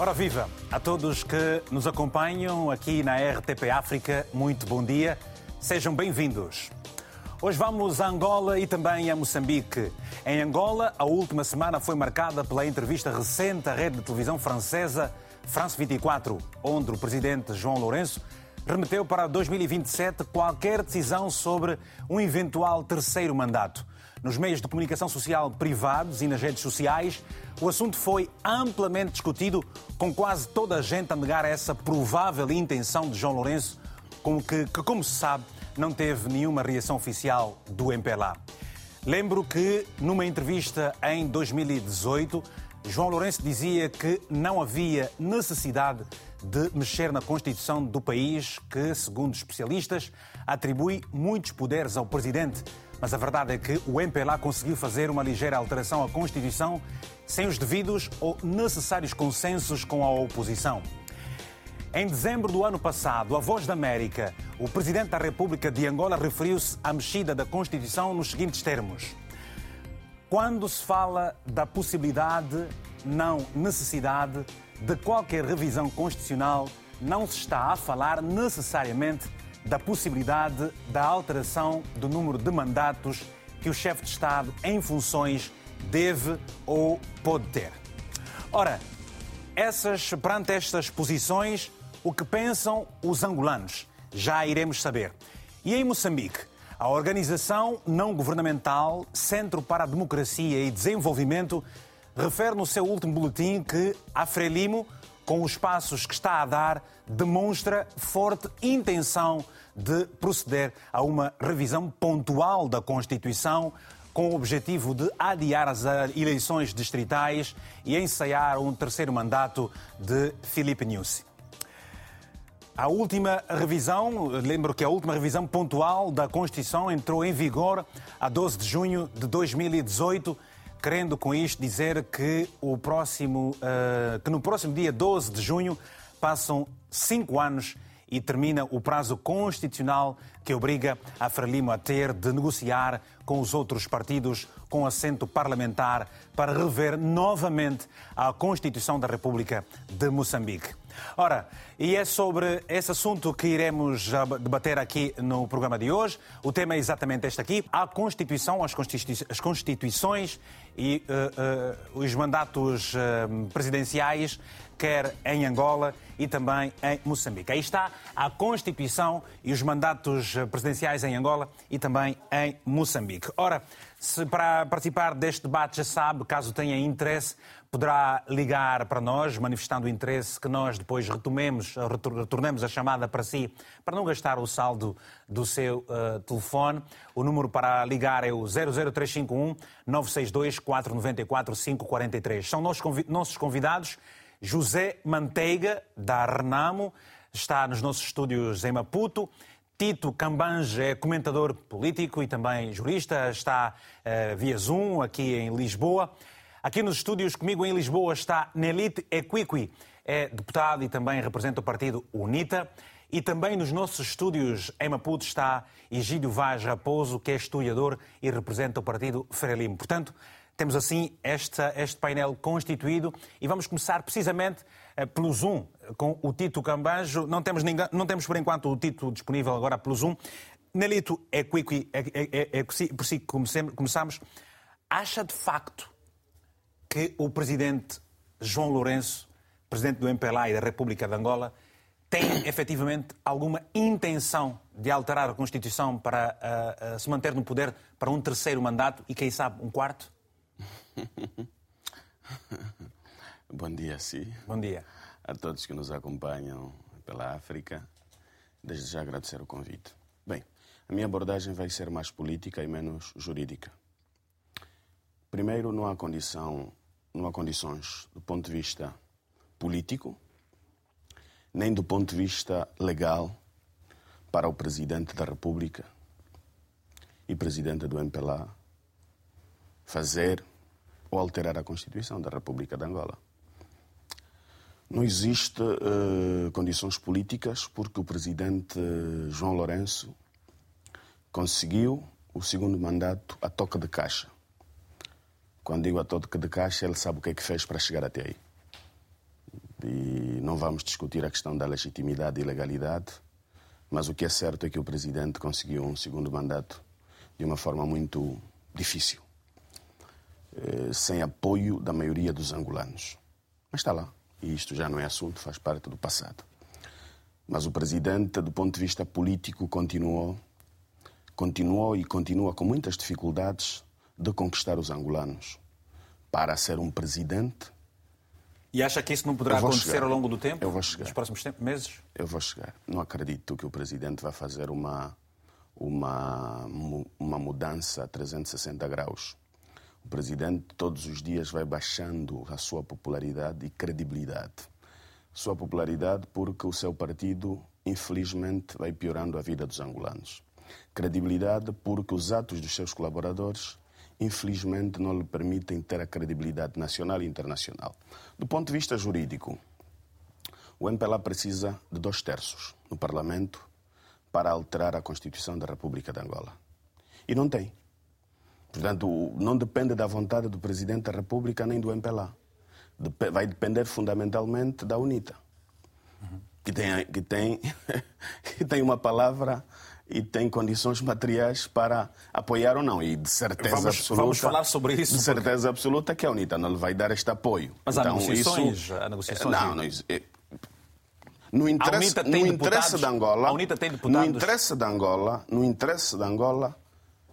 Ora viva a todos que nos acompanham aqui na RTP África, muito bom dia, sejam bem-vindos. Hoje vamos a Angola e também a Moçambique. Em Angola, a última semana foi marcada pela entrevista recente à rede de televisão francesa France 24, onde o presidente João Lourenço remeteu para 2027 qualquer decisão sobre um eventual terceiro mandato. Nos meios de comunicação social privados e nas redes sociais, o assunto foi amplamente discutido, com quase toda a gente a negar essa provável intenção de João Lourenço, com que, que como se sabe, não teve nenhuma reação oficial do MPLA. Lembro que, numa entrevista em 2018, João Lourenço dizia que não havia necessidade de mexer na Constituição do país, que, segundo especialistas, atribui muitos poderes ao presidente. Mas a verdade é que o MPLA conseguiu fazer uma ligeira alteração à Constituição sem os devidos ou necessários consensos com a oposição. Em dezembro do ano passado, a Voz da América, o Presidente da República de Angola referiu-se à mexida da Constituição nos seguintes termos. Quando se fala da possibilidade, não necessidade, de qualquer revisão constitucional, não se está a falar necessariamente da possibilidade da alteração do número de mandatos que o chefe de Estado em funções deve ou pode ter. Ora, essas, perante estas posições, o que pensam os angolanos? Já iremos saber. E em Moçambique, a organização não governamental Centro para a Democracia e Desenvolvimento refere no seu último boletim que a Frelimo, com os passos que está a dar, demonstra forte intenção de proceder a uma revisão pontual da Constituição com o objetivo de adiar as eleições distritais e ensaiar um terceiro mandato de Filipe Nyusi. A última revisão, lembro que a última revisão pontual da Constituição entrou em vigor a 12 de junho de 2018, querendo com isto dizer que, o próximo, uh, que no próximo dia 12 de junho passam cinco anos e termina o prazo constitucional que obriga a Frelimo a ter de negociar com os outros partidos com assento parlamentar para rever novamente a Constituição da República de Moçambique. Ora, e é sobre esse assunto que iremos debater aqui no programa de hoje. O tema é exatamente este aqui: a Constituição, as, as Constituições e uh, uh, os mandatos uh, presidenciais, quer em Angola e também em Moçambique. Aí está a Constituição e os mandatos presidenciais em Angola e também em Moçambique. Ora, se para participar deste debate já sabe, caso tenha interesse, poderá ligar para nós, manifestando o interesse que nós depois retomemos, retornemos a chamada para si, para não gastar o saldo do seu uh, telefone. O número para ligar é o 00351 962 494 543. São nossos convidados José Manteiga, da Renamo, está nos nossos estúdios em Maputo. Tito Cambange é comentador político e também jurista, está uh, via Zoom aqui em Lisboa. Aqui nos estúdios comigo em Lisboa está Nelite Equiqui, é deputado e também representa o partido UNITA. E também nos nossos estúdios em Maputo está Egídio Vaz Raposo, que é historiador e representa o partido Frelimo. Portanto, temos assim esta, este painel constituído e vamos começar precisamente uh, pelo Zoom, com o Tito Cambanjo. Não temos, ninguém, não temos por enquanto o Tito disponível agora pelo Zoom. Nelito, é, quick, é, é, é, é por si que começamos. Acha de facto que o presidente João Lourenço, presidente do MPLA e da República de Angola, tem efetivamente alguma intenção de alterar a Constituição para uh, uh, se manter no poder para um terceiro mandato e, quem sabe, um quarto? Bom dia, sim. Bom dia. A todos que nos acompanham pela África. Desde já agradecer o convite. Bem, a minha abordagem vai ser mais política e menos jurídica. Primeiro, não há condição, não há condições do ponto de vista político, nem do ponto de vista legal para o presidente da República e presidente do MPLA fazer ou alterar a Constituição da República de Angola. Não existe uh, condições políticas porque o presidente João Lourenço conseguiu o segundo mandato a toque de caixa. Quando digo a toque de caixa, ele sabe o que é que fez para chegar até aí. E não vamos discutir a questão da legitimidade e legalidade, mas o que é certo é que o presidente conseguiu um segundo mandato de uma forma muito difícil, eh, sem apoio da maioria dos angolanos. Mas está lá. E isto já não é assunto, faz parte do passado. Mas o presidente, do ponto de vista político, continuou, continuou e continua com muitas dificuldades de conquistar os angolanos. Para ser um presidente. E acha que isso não poderá acontecer chegar. ao longo do tempo? Eu vou chegar. Nos próximos tempos, meses? Eu vou chegar. Não acredito que o presidente vai fazer uma, uma, uma mudança a 360 graus. O presidente todos os dias vai baixando a sua popularidade e credibilidade. Sua popularidade porque o seu partido, infelizmente, vai piorando a vida dos angolanos. Credibilidade porque os atos dos seus colaboradores, infelizmente, não lhe permitem ter a credibilidade nacional e internacional. Do ponto de vista jurídico, o MPLA precisa de dois terços no Parlamento para alterar a Constituição da República de Angola. E não tem. Portanto, não depende da vontade do Presidente da República nem do MPLA. Vai depender fundamentalmente da UNITA, que tem, que tem, que tem uma palavra e tem condições materiais para apoiar ou não. E de certeza vamos, absoluta. Vamos falar sobre isso. De certeza porque... absoluta que a UNITA não lhe vai dar este apoio. Mas então, há negociações. Isso... Há negociações não, não, no interesse, no interesse de Angola, a UNITA tem deputados. no interesse de Angola, no interesse de Angola,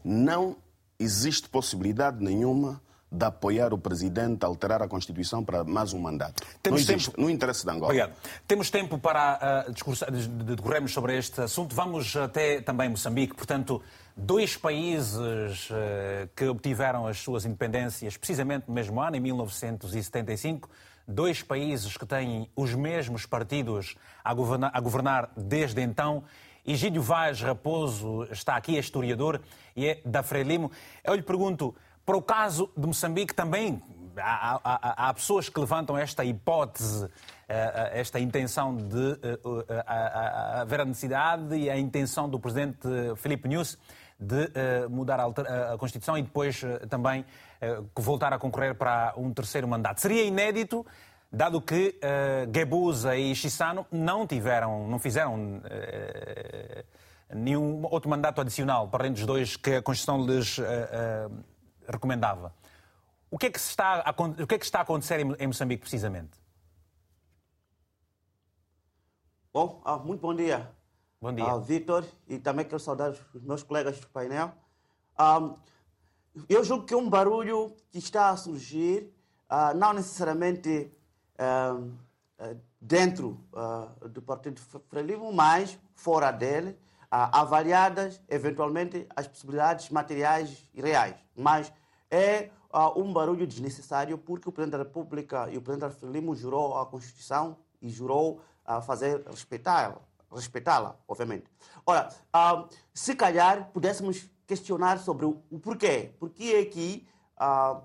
não existe possibilidade nenhuma de apoiar o presidente a alterar a Constituição para mais um mandato. Temos existe, tempo... no interesse de Angola. Obrigado. Temos tempo para uh, discursar, decorrermos sobre este assunto. Vamos até também Moçambique. Portanto, dois países uh, que obtiveram as suas independências precisamente no mesmo ano, em 1975 dois países que têm os mesmos partidos a governar, a governar desde então. Egídio Vaz Raposo está aqui, é historiador e é da Frelimo. Eu lhe pergunto, para o caso de Moçambique também há, há, há pessoas que levantam esta hipótese, eh, eh, esta intenção de eh, haver a necessidade e a intenção do presidente Filipe Nunes de mudar a Constituição e depois também voltar a concorrer para um terceiro mandato. Seria inédito, dado que uh, Gebuza e Chissano não tiveram, não fizeram uh, nenhum outro mandato adicional, para além dos dois que a Constituição lhes uh, recomendava. O que, é que está a, o que é que está a acontecer em Moçambique, precisamente? Bom, ah, muito bom dia. Bom dia. Ah, Vitor, e também quero saudar os meus colegas do painel. Ah, eu julgo que um barulho que está a surgir, uh, não necessariamente uh, uh, dentro do Partido Frelimo, mas fora dele, avaliadas eventualmente as possibilidades materiais e reais. Mas é um barulho desnecessário porque o Presidente da República e o Presidente Frelimo jurou a Constituição e jurou a fazer respeitá-la, respeitá-la, obviamente. Ora, se calhar pudéssemos questionar sobre o, porquê. Porquê é que uh,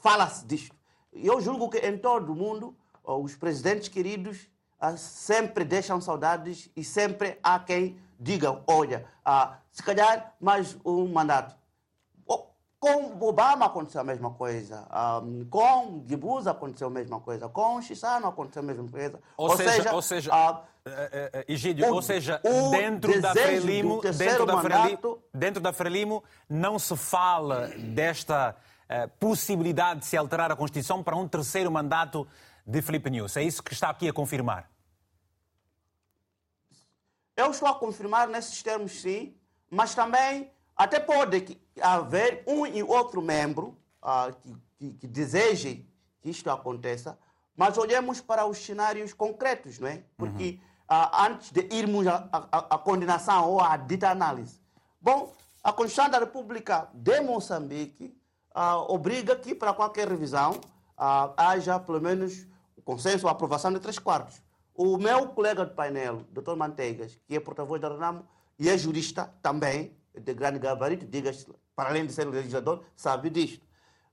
fala-se disto? Eu julgo que em todo o mundo os presidentes queridos sempre deixam saudades e sempre há quem diga, olha, se calhar mais um mandato. Com Obama aconteceu a mesma coisa. Um, com Gibuza aconteceu a mesma coisa. Com Chissano aconteceu a mesma coisa. Ou, ou seja, ou seja uh, Egídio, ou seja, dentro da Frelimo, dentro da, Frelimo, dentro da Frelimo não se fala desta possibilidade de se alterar a Constituição para um terceiro mandato de Felipe News. É isso que está aqui a confirmar? Eu estou a confirmar nesses termos, sim, mas também até pode haver um e outro membro uh, que, que, que, deseje que isto aconteça, mas olhemos para os cenários concretos, não é? Porque uhum. uh, antes de irmos à condenação ou à dita análise, bom, a Constituição da República de Moçambique uh, obriga que para qualquer revisão haja pelo menos o consenso, a aprovação de três quartos. O meu colega de painel, Dr. Manteigas, que é porta-voz da RENAMO e é jurista também, de grande gabarito, diga-se, para além de ser legislador, sabe disto.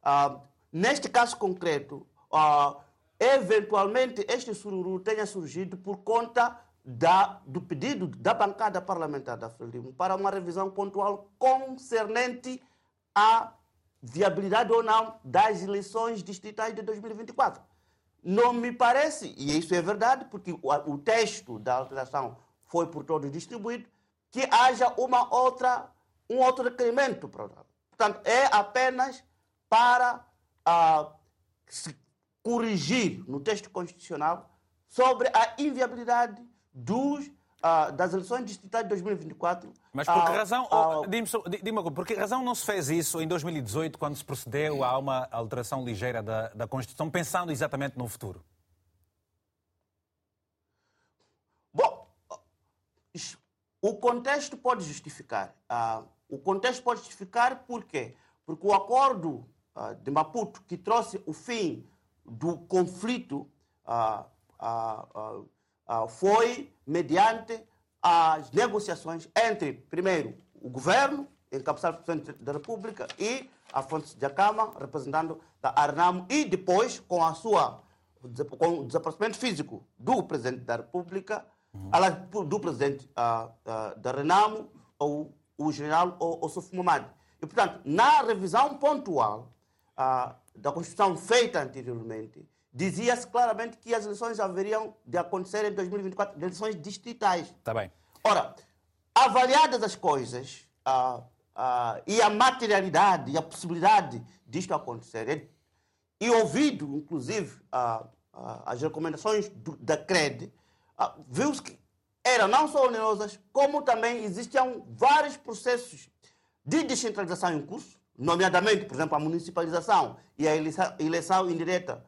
Uh, neste caso concreto, uh, eventualmente este sururu tenha surgido por conta da, do pedido da bancada parlamentar da Frelimo para uma revisão pontual concernente à viabilidade ou não das eleições distritais de 2024. não me parece, e isso é verdade, porque o, texto da alteração foi por todos distribuído, que haja uma outra, um outro requerimento. Portanto, é apenas para uh, se corrigir no texto constitucional sobre a inviabilidade dos, uh, das eleições distritais de 2024. Mas por que razão, uh, dime, por que razão não se fez isso em 2018, quando se procedeu a uma alteração ligeira da, da Constituição, pensando exatamente no futuro? Bom, o contexto pode justificar. Uh, o contexto pode justificar por quê? Porque o acordo uh, de Maputo, que trouxe o fim do conflito, foi mediante as negociações entre, primeiro, o governo, encabeçado pelo Presidente da República, e Afonso de Acama, representando da Arnamo, e depois, com a sua com o desaparecimento físico do Presidente da República, uhum. do Presidente uh, uh, da Renamo, ou o general Osuf Momad. E, portanto, na revisão pontual uh, da Constituição feita anteriormente, dizia-se claramente que as eleições haveriam de acontecer em 2024, eleições distritais. Está bem. Ora, avaliadas as coisas uh, uh, e a materialidade e a possibilidade disto acontecer, e ouvido, inclusive, uh, as recomendações do, da CRED, viu-se que eram não só onerosas, como também existiam vários processos de descentralização em curso, nomeadamente, por exemplo, a municipalização e a eleição indireta,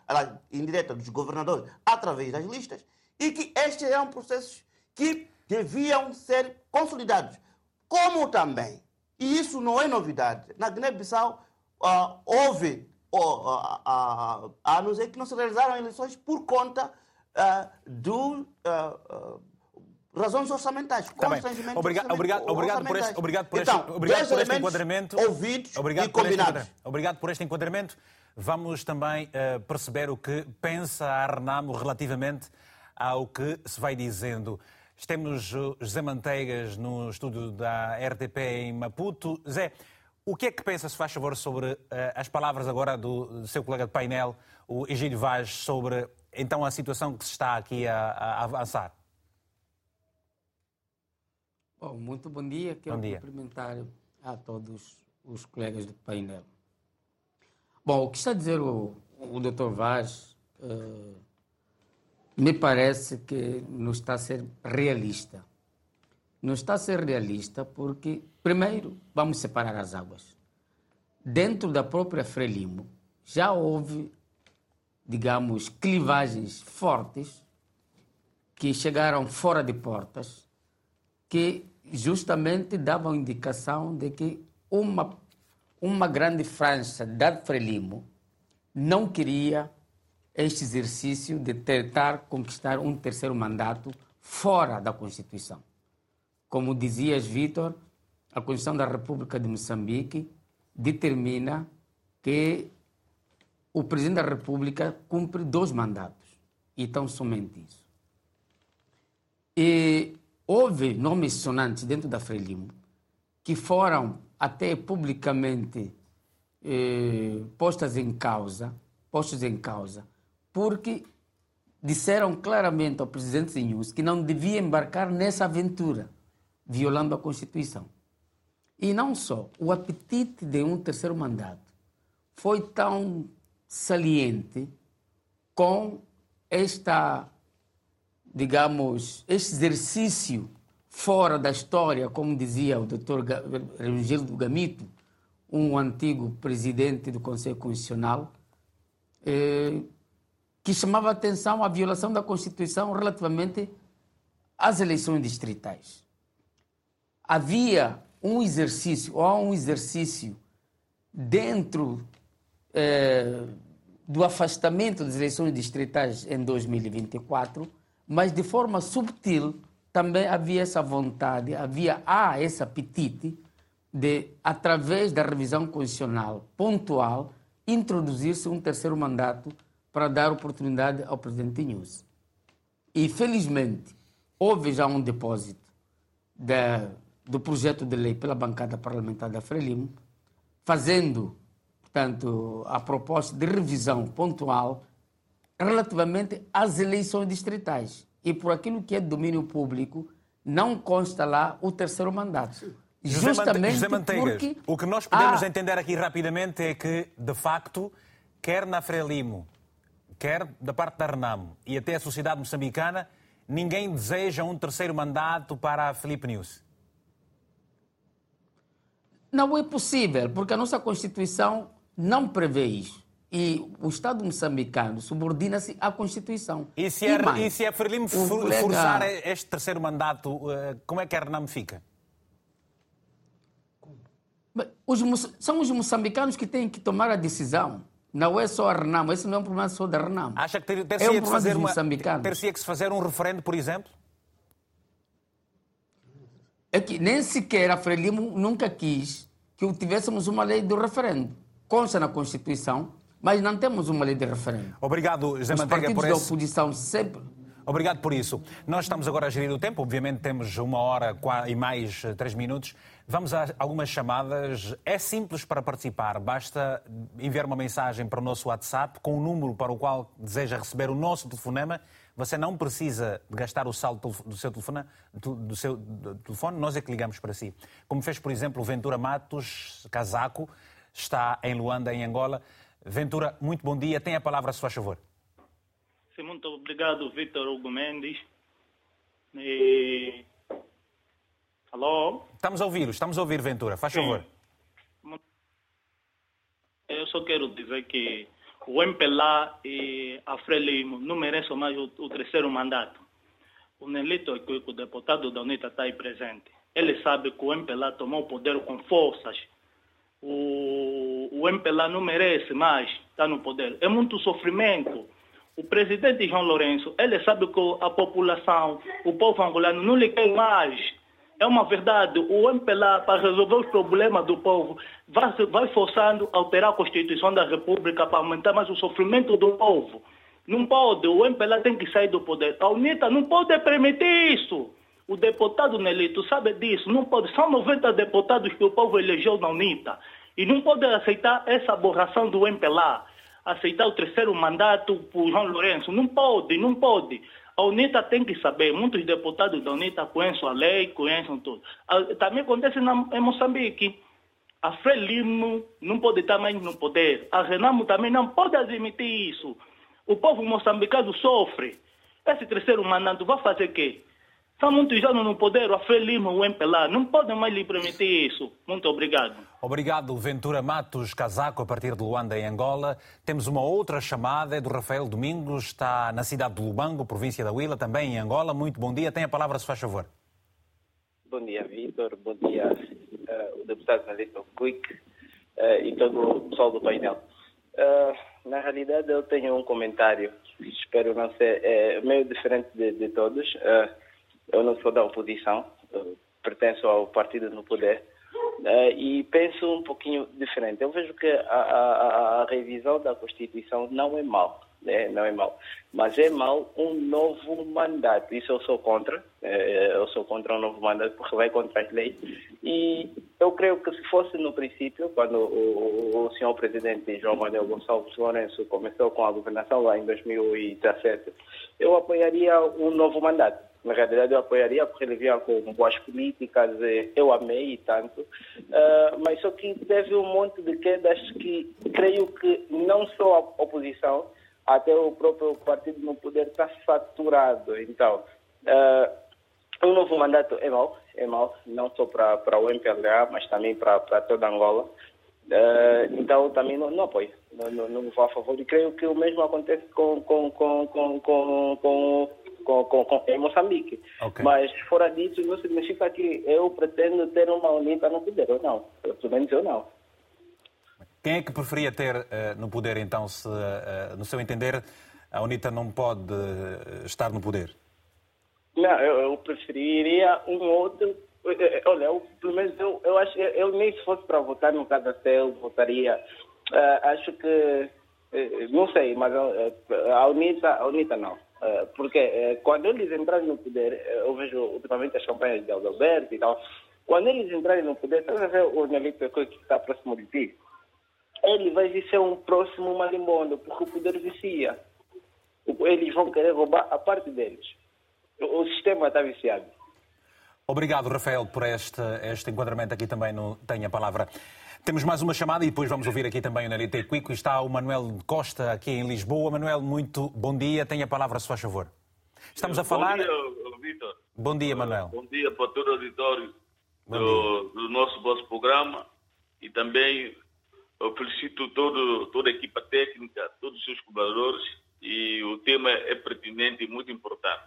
indireta dos governadores através das listas, e que estes eram processos que deviam ser consolidados. Como também, e isso não é novidade, na Guiné-Bissau uh, houve, uh, uh, a não ser que não se realizaram eleições por conta do razões orçamentais, tá obrigado, obrigado, obrigado por este, obrigado por este, então, obrigado por este enquadramento. Ouvidos obrigado e combinados. Este, obrigado por este enquadramento. Vamos também uh, perceber o que pensa a Renamo relativamente ao que se vai dizendo. Temos José Manteigas no estúdio da RTP em Maputo. Zé, o que é que pensa, se faz favor, sobre uh, as palavras agora do, do, seu colega de painel, o Egílio Vaz, sobre então a situação que se está aqui a, a avançar? Bom, muito bom dia. Quero bom dia. cumprimentar a todos os colegas do painel. Bom, o que está a dizer o, o Dr. Vaz uh, me parece que não está a ser realista. Não está a ser realista porque, primeiro, vamos separar as águas. Dentro da própria Frelimo já houve, digamos, clivagens fortes que chegaram fora de portas, que justamente davam indicação de que uma, uma grande França da Frelimo não queria este exercício de tentar conquistar um terceiro mandato fora da Constituição. Como dizias, Vitor, a Constituição da República de Moçambique determina que o Presidente da República cumpre dois mandatos, e tão somente isso. E houve nomes sonantes dentro da Frelimo que foram até publicamente eh, postas em causa, postos em causa, porque disseram claramente ao presidente Zinhus que não devia embarcar nessa aventura, violando a Constituição. E não só, o apetite de um terceiro mandato foi tão saliente com esta digamos, este exercício fora da história, como dizia o Dr. Regildo Gamito, um antigo presidente do Conselho Constitucional, eh, que chamava atenção à violação da Constituição relativamente às eleições distritais. Havia um exercício, ou há um exercício dentro eh, do afastamento das eleições distritais em 2024 mas de forma subtil também havia essa vontade, havia há esse apetite de, através da revisão constitucional pontual, introduzir-se um terceiro mandato para dar oportunidade ao presidente Inhus. E, felizmente, houve já um depósito de, do projeto de lei pela bancada parlamentar da Frelimo, fazendo, portanto, a proposta de revisão pontual relativamente às eleições distritais. E por aquilo que é domínio público, não consta lá o terceiro mandato. José Mante- Justamente José Manteigas, porque o que nós podemos há- entender aqui rapidamente é que, de facto, quer na Frelimo, quer da parte da Renamo e até a sociedade moçambicana, ninguém deseja um terceiro mandato para a Felipe News. Não é possível, porque a nossa Constituição não prevê isso. E o Estado moçambicano subordina-se à Constituição. E se é, mais, e se é Frelimo colega- forçar este terceiro mandato, eh, como é que a Renamo fica? Bem, os são os moçambicanos que têm que tomar a decisão. Não é só a Renamo, esse não é um problema só da Renamo. Acha que ter, ter é um que fazer uma, ter que se fazer um referendo, por exemplo? É que nem sequer a Frelimo nunca quis que tivéssemos uma lei do referendo. Consta na Constituição, mas não temos uma lei de referendo. Obrigado, José Os Manteiga, partidos por da esse... oposição sempre Obrigado por isso. Nós estamos agora a gerir o tempo, obviamente temos uma hora e mais eh, três minutos. Vamos a algumas chamadas. É simples para participar, basta enviar uma mensagem para o nosso WhatsApp com o número para o qual deseja receber o nosso telefonema. Você não precisa gastar o saldo do seu telefone, do seu telefone, nós é que ligamos para si. Como fez, por exemplo, o Ventura Matos Casaco, está em Luanda, em Angola. Ventura, muito bom dia. Tem a palavra, se faz favor. Sim, muito obrigado, Vitor Hugo Mendes. E... Alô? Estamos a ouvir, estamos a ouvir, Ventura. Faz favor. Eu só quero dizer que o MPLA e a Frelimo não merecem mais o, o terceiro mandato. O Nelito Equico, o deputado da UNITA, está aí presente. Ele sabe que o MPLA tomou o poder com forças. O, o MPLA não merece mais estar no poder. É muito sofrimento. O presidente João Lourenço, ele sabe que a população, o povo angolano não lhe quer mais. É uma verdade. O MPLA, para resolver os problemas do povo, vai, vai forçando a alterar a Constituição da República para aumentar mais o sofrimento do povo. Não pode. O MPLA tem que sair do poder. A UNITA não pode permitir isso. O deputado Nelito sabe disso. Não pode. São 90 deputados que o povo elegeu na UNITA. E não pode aceitar essa aborração do MPLA. Aceitar o terceiro mandato por João Lourenço. Não pode, não pode. A UNITA tem que saber. Muitos deputados da UNITA conhecem a lei, conhecem tudo. Ah, Também acontece na, em Moçambique. A Frelimo não pode estar mais no poder. A Renamo também não pode admitir isso. O povo moçambicano sofre. Esse terceiro mandato vai fazer o quê? São muitos anos no poder, a Frelimo, o MPLA. Não podem mais lhe permitir isso. Muito obrigado. Obrigado, Ventura Matos Casaco, a partir de Luanda, em Angola. Temos uma outra chamada, é do Rafael Domingos, está na cidade de Lubango, província da Huila, também em Angola. Muito bom dia. Tem a palavra, se faz favor. Bom dia, Vitor. Bom dia, eh, o deputado Nelito Quick eh, e todo o pessoal do painel. Eh, na realidade, eu tenho um comentário, espero não ser é, meio diferente de, de todos. Eh, eu não sou da oposição, pertenço ao partido no poder eh, e penso um pouquinho diferente. Eu vejo que a, a- a- a revisão da Constituição não é mal, né? não é mal, mas é mal um novo mandato. Isso eu sou contra. eh, Eu sou contra um novo mandato porque vai contra as leis. E eu creio que se fosse no princípio, quando o, o, o senhor presidente João Manuel Gonçalves Lourenço começou com a governação lá em 2017, eu apoiaria um novo mandato. Na realidade, eu apoiaria porque ele vinha com boas políticas, eu amei tanto. Ah, mas só que teve um monte de quedas que creio que não só a oposição, até o próprio partido no poder está saturado. Então, um novo mandato é mau, é mau, não só para, o MPLA, mas também para, toda Angola. Eh, então, também não, não apoio, não, não, não vou a favor. E creio que o mesmo acontece com, com, com, com, com, com, com, com, com- em Moçambique. Ok. Mas, fora disso, não significa que eu pretendo ter uma UNITA no poder, ou não. Eu, pelo menos eu não. Quem é que preferia ter eh, no poder, então, se, eh, no seu entender, a UNITA não pode eh, estar no poder? Não, eu, eu preferiria um outro. Olha, eu, pelo menos eu, eu acho eu, eu nem se fosse para votar no Cadastel, votaria. eh, acho que. não sei, mas a UNITA, a UNITA não. Eh, porque eh, quando eles entrarem no poder, eh, eu vejo ultimamente as campanhas de Alberto e tal. Quando eles entrarem no poder, estás a ver o Nelito que está próximo de ti? Ele vai ser um próximo marimbondo, porque o poder vicia. eles vão querer roubar a parte deles. O, sistema está viciado. Obrigado, Rafael, por este, este enquadramento aqui também no Tenha a Palavra. Temos mais uma chamada e depois vamos ouvir aqui também o Nelite Quico. Está o Manuel Costa aqui em Lisboa. Manuel, muito bom dia. Tenha a palavra, se faz favor. Estamos a falar. Bom dia, Vitor. Bom dia, Manuel. Bom dia para todo o auditório do, do, nosso vosso programa e também eu felicito todo, toda a equipa técnica, todos os seus colaboradores e o tema é pertinente e muito importante.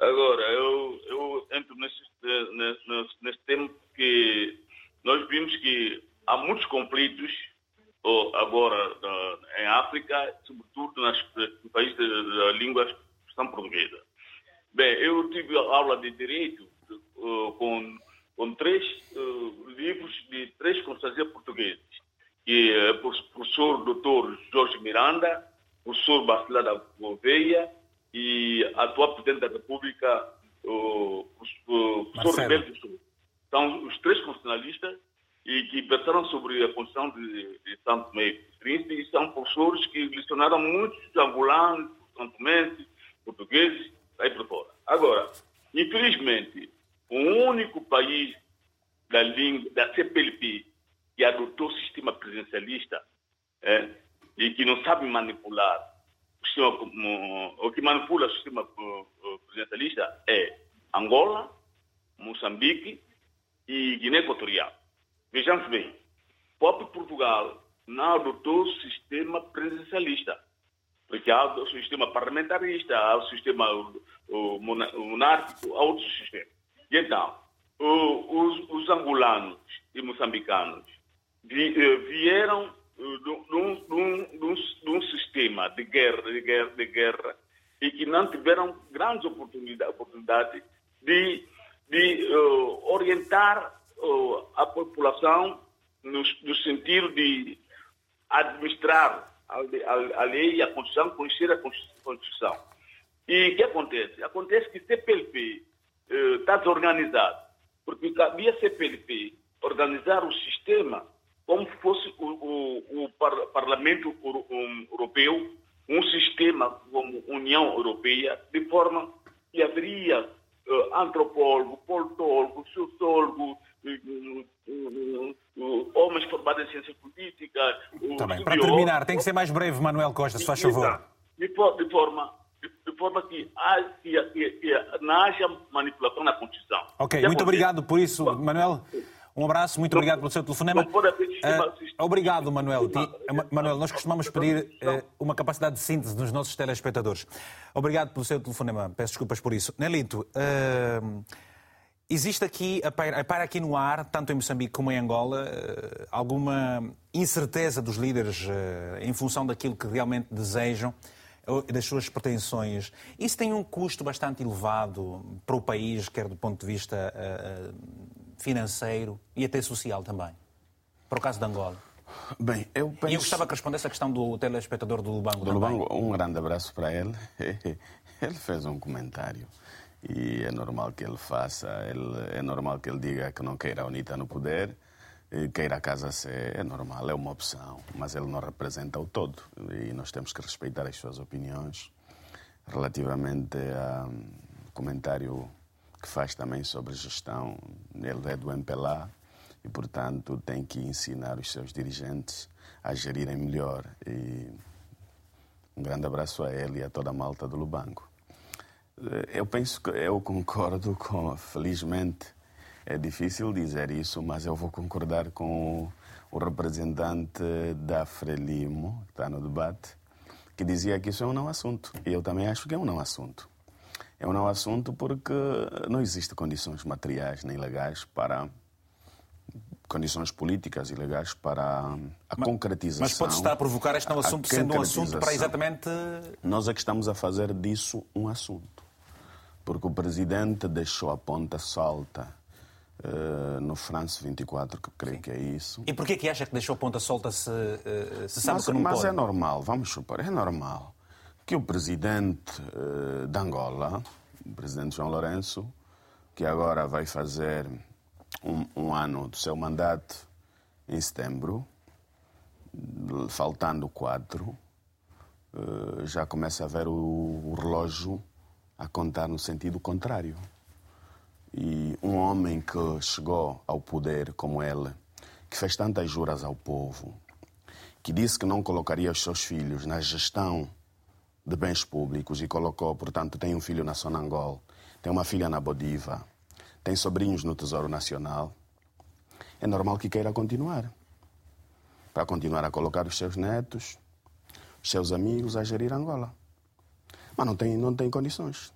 Agora, eu, eu entro nesse, nesse, nesse tema que nós vimos que há muitos conflitos agora em África, sobretudo nas, nos países da língua expressão portuguesa. Bem, eu tive aula de direito uh, com, com três uh, livros de três conselheiros portugueses, que é o professor doutor Jorge Miranda, professor Bacelar da Gouveia e atual presidente da República, o, o professor Ribeiro Sul. São os três constitucionalistas e que pensaram sobre a Constituição de, de Santo Príncipe e são professores que lecionaram muitos angolanos, santomenses, portugueses, aí por fora. Agora, infelizmente, o único país da língua, da CPLP que adotou o sistema presidencialista é, e que não sabe manipular o sistema, o que manipula o sistema presidencialista é Angola, Moçambique e Guiné Equatorial. Vejamos bem, próprio Portugal não adotou o sistema presidencialista, porque há o sistema parlamentarista, há o sistema monárquico, há outros sistemas. E então, os, os angolanos e moçambicanos eh, vieram de um, sistema de guerra, de guerra, de guerra, e que não tiveram grandes oportunidades, oportunidade de, de uh, orientar a população no, no, sentido de administrar a, lei e a Constituição, conhecer a Constituição. E o que acontece? Acontece que CPLP está desorganizado, porque cabia CPLP organizar o sistema como fosse o, o, o par, Parlamento Europeu, um sistema como União Europeia, de forma que haveria antropólogo, politólogo, sociólogo, homens formados em ciência política. Tá bem. Para terminar, tem que ser mais breve, Manuel Costa, se faz favor. De, de forma, de, forma que, há, que, que, que não haja manipulação na Constituição. Ok, muito obrigado por isso, Manuel. Um abraço, muito obrigado pelo seu telefonema. Uh, obrigado, Manuel. Manuel, nós costumamos pedir uh, uma capacidade de síntese dos nossos telespectadores. Obrigado pelo seu telefonema. Peço desculpas por isso. Nelito, uh, Existe aqui, para aqui no ar, tanto em Moçambique como em Angola, alguma incerteza dos líderes em função daquilo que realmente desejam, das suas pretensões. Isso tem um custo bastante elevado para o país, quer do ponto de vista eh, financeiro e até social também. Para o caso de Angola. Bem, eu penso... E eu gostava que respondesse a questão do telespectador do Lubango. Do Lubango, um grande abraço para ele. Ele fez um comentário e é normal que ele faça, ele, é normal que ele diga que não queira a UNITA no poder, queira a Casa C, é normal, é uma opção, mas ele não representa o todo e nós temos que respeitar as suas opiniões relativamente ao comentário que faz também sobre gestão. Ele é do MPLA e, portanto, tem que ensinar os seus dirigentes a gerirem melhor. E um grande abraço a ele e a toda a malta do Lubango. Eh, eu penso que eu concordo com, felizmente, é difícil dizer isso, mas eu vou concordar com o representante da Frelimo, que está no debate, que dizia que isso é um não assunto. E eu também acho que é um não assunto. É um não assunto porque não existem condições materiais nem legais para condições políticas e legais para a mas, concretização. Mas pode estar a provocar este não assunto sendo um assunto para exatamente. Nós é que estamos a fazer disso um assunto porque o presidente deixou a ponta solta uh, no France 24, que creio Sim. que é isso. E porquê que acha que deixou a ponta solta se, uh, se sabe mas, que não mas pode? é normal, vamos supor, é normal que o presidente uh, de Angola, o presidente João Lourenço, que agora vai fazer um, um ano do seu mandato em setembro, faltando quatro, uh, já começa a ver o, o relógio a contar no sentido contrário. E um homem que chegou ao poder como ele, que fez tantas juras ao povo, que disse que não colocaria os seus filhos na gestão de bens públicos e colocou, portanto, tem um filho na Sonangol, tem uma filha na Bodiva, tem sobrinhos no Tesouro Nacional, é normal que queira continuar. Para continuar a colocar os seus netos, os seus amigos a gerir Angola. Mas não tem, não tem condições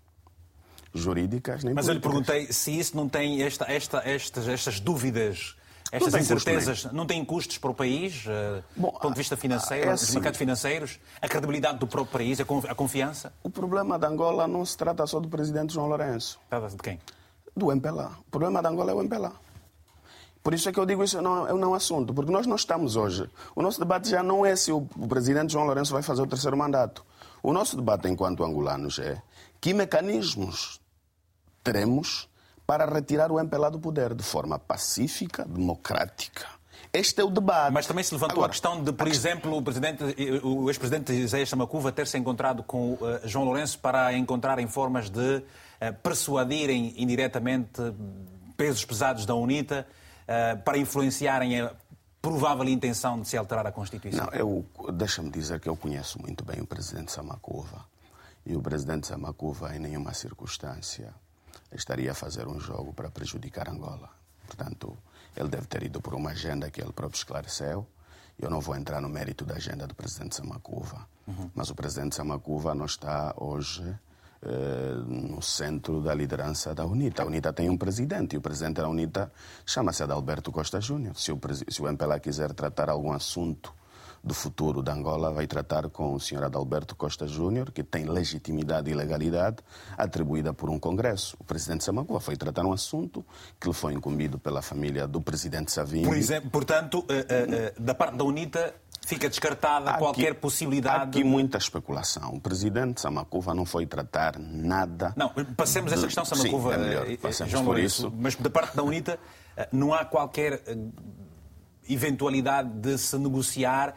jurídicas nem Mas políticas. eu lhe perguntei se isso não tem esta, esta, estas, estas dúvidas, estas não incertezas, não tem custos para o país, uh, Bom, do ponto de vista financeiro, é assim, dos mercados financeiros, a credibilidade do próprio país, a confiança? O problema da Angola não se trata só do presidente João Lourenço. Trata de quem? Do MPLA. O problema da Angola é o MPLA. Por isso é que eu digo isso não, é um assunto, porque nós não estamos hoje. O nosso debate já não é se o presidente João Lourenço vai fazer o terceiro mandato. O nosso debate enquanto angolanos é que mecanismos teremos para retirar o MPLA do poder de forma pacífica, democrática. Este é o debate. Mas também se levantou Agora, a questão de, por exemplo, o, presidente, o ex-presidente Isaías Samacuva ter se encontrado com uh, João Lourenço para encontrarem formas de uh, persuadirem indiretamente pesos pesados da UNITA uh, para influenciarem a provável intenção de se alterar a Constituição? Não, eu, deixa-me dizer que eu conheço muito bem o presidente Samacuva. E o presidente Samacuva, em nenhuma circunstância, estaria a fazer um jogo para prejudicar Angola. Portanto, ele deve ter ido por uma agenda que ele próprio esclareceu. Eu não vou entrar no mérito da agenda do presidente Samacuva, uhum. mas o presidente Samacuva não está hoje eh, no centro da liderança da UNITA. A UNITA tem um presidente e o presidente da UNITA chama-se Adalberto Costa Júnior. Se o, se o MPLA quiser tratar algum assunto do futuro da Angola vai tratar com o Sr. Adalberto Costa Júnior, que tem legitimidade e legalidade atribuída por um Congresso. O presidente Samagua foi tratar um assunto que lhe foi incumbido pela família do presidente Savimbi. Por exemplo, portanto, eh, eh, eh, da parte da UNITA fica descartada aqui, qualquer possibilidade. Há aqui muita especulação. O presidente Samacuva não foi tratar nada. Não, passemos de... essa questão, Samacuva. Sim, é melhor. Passemos João por isso. Mas da parte da UNITA não há qualquer eventualidade de se negociar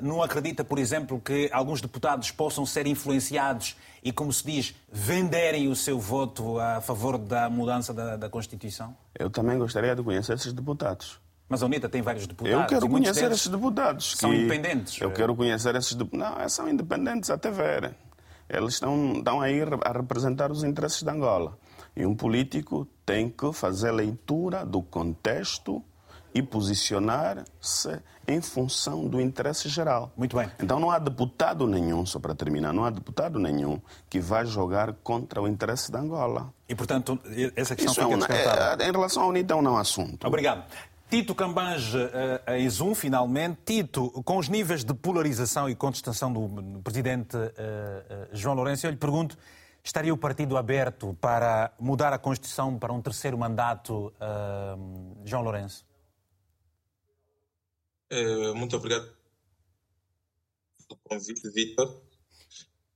não acredita, por exemplo, que alguns deputados possam ser influenciados e, como se diz, venderem o seu voto a favor da mudança da, da Constituição? Eu também gostaria de conhecer esses deputados. Mas a UNITA tem vários deputados. Eu quero conhecer esses deputados. São independentes. Eu quero conhecer esses deputados. Não, são independentes até ver. Eles estão, estão aí a representar os interesses da Angola. E um político tem que fazer leitura do contexto e posicionar-se em função do interesse geral. Muito bem. Então não há deputado nenhum, só para terminar, não há deputado nenhum que vá jogar contra o interesse da Angola. E, portanto, essa questão Isso fica é, é, Em relação à Unidade, não é um assunto. Obrigado. Tito Cambange, a Exum, finalmente. Tito, com os níveis de polarização e contestação do presidente uh, uh, João Lourenço, eu lhe pergunto, estaria o partido aberto para mudar a Constituição para um terceiro mandato, João Lourenço? Eh, muito obrigado pelo convite, Vitor.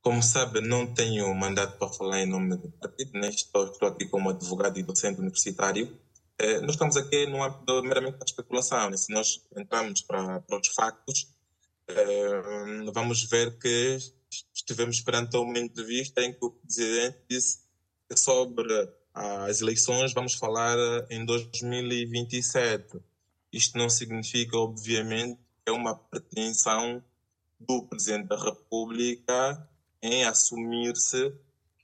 Como sabe, não tenho mandato para falar em nome do partido, nem estou, estou aqui como advogado e docente universitário. Eh, nós estamos aqui no âmbito meramente da especulação. Né? Se nós entramos para, para os factos, eh, vamos ver que estivemos perante uma entrevista em que o presidente disse que sobre as eleições vamos falar em 2027. Isto não significa, obviamente, que é uma pretensão do Presidente da República em assumir-se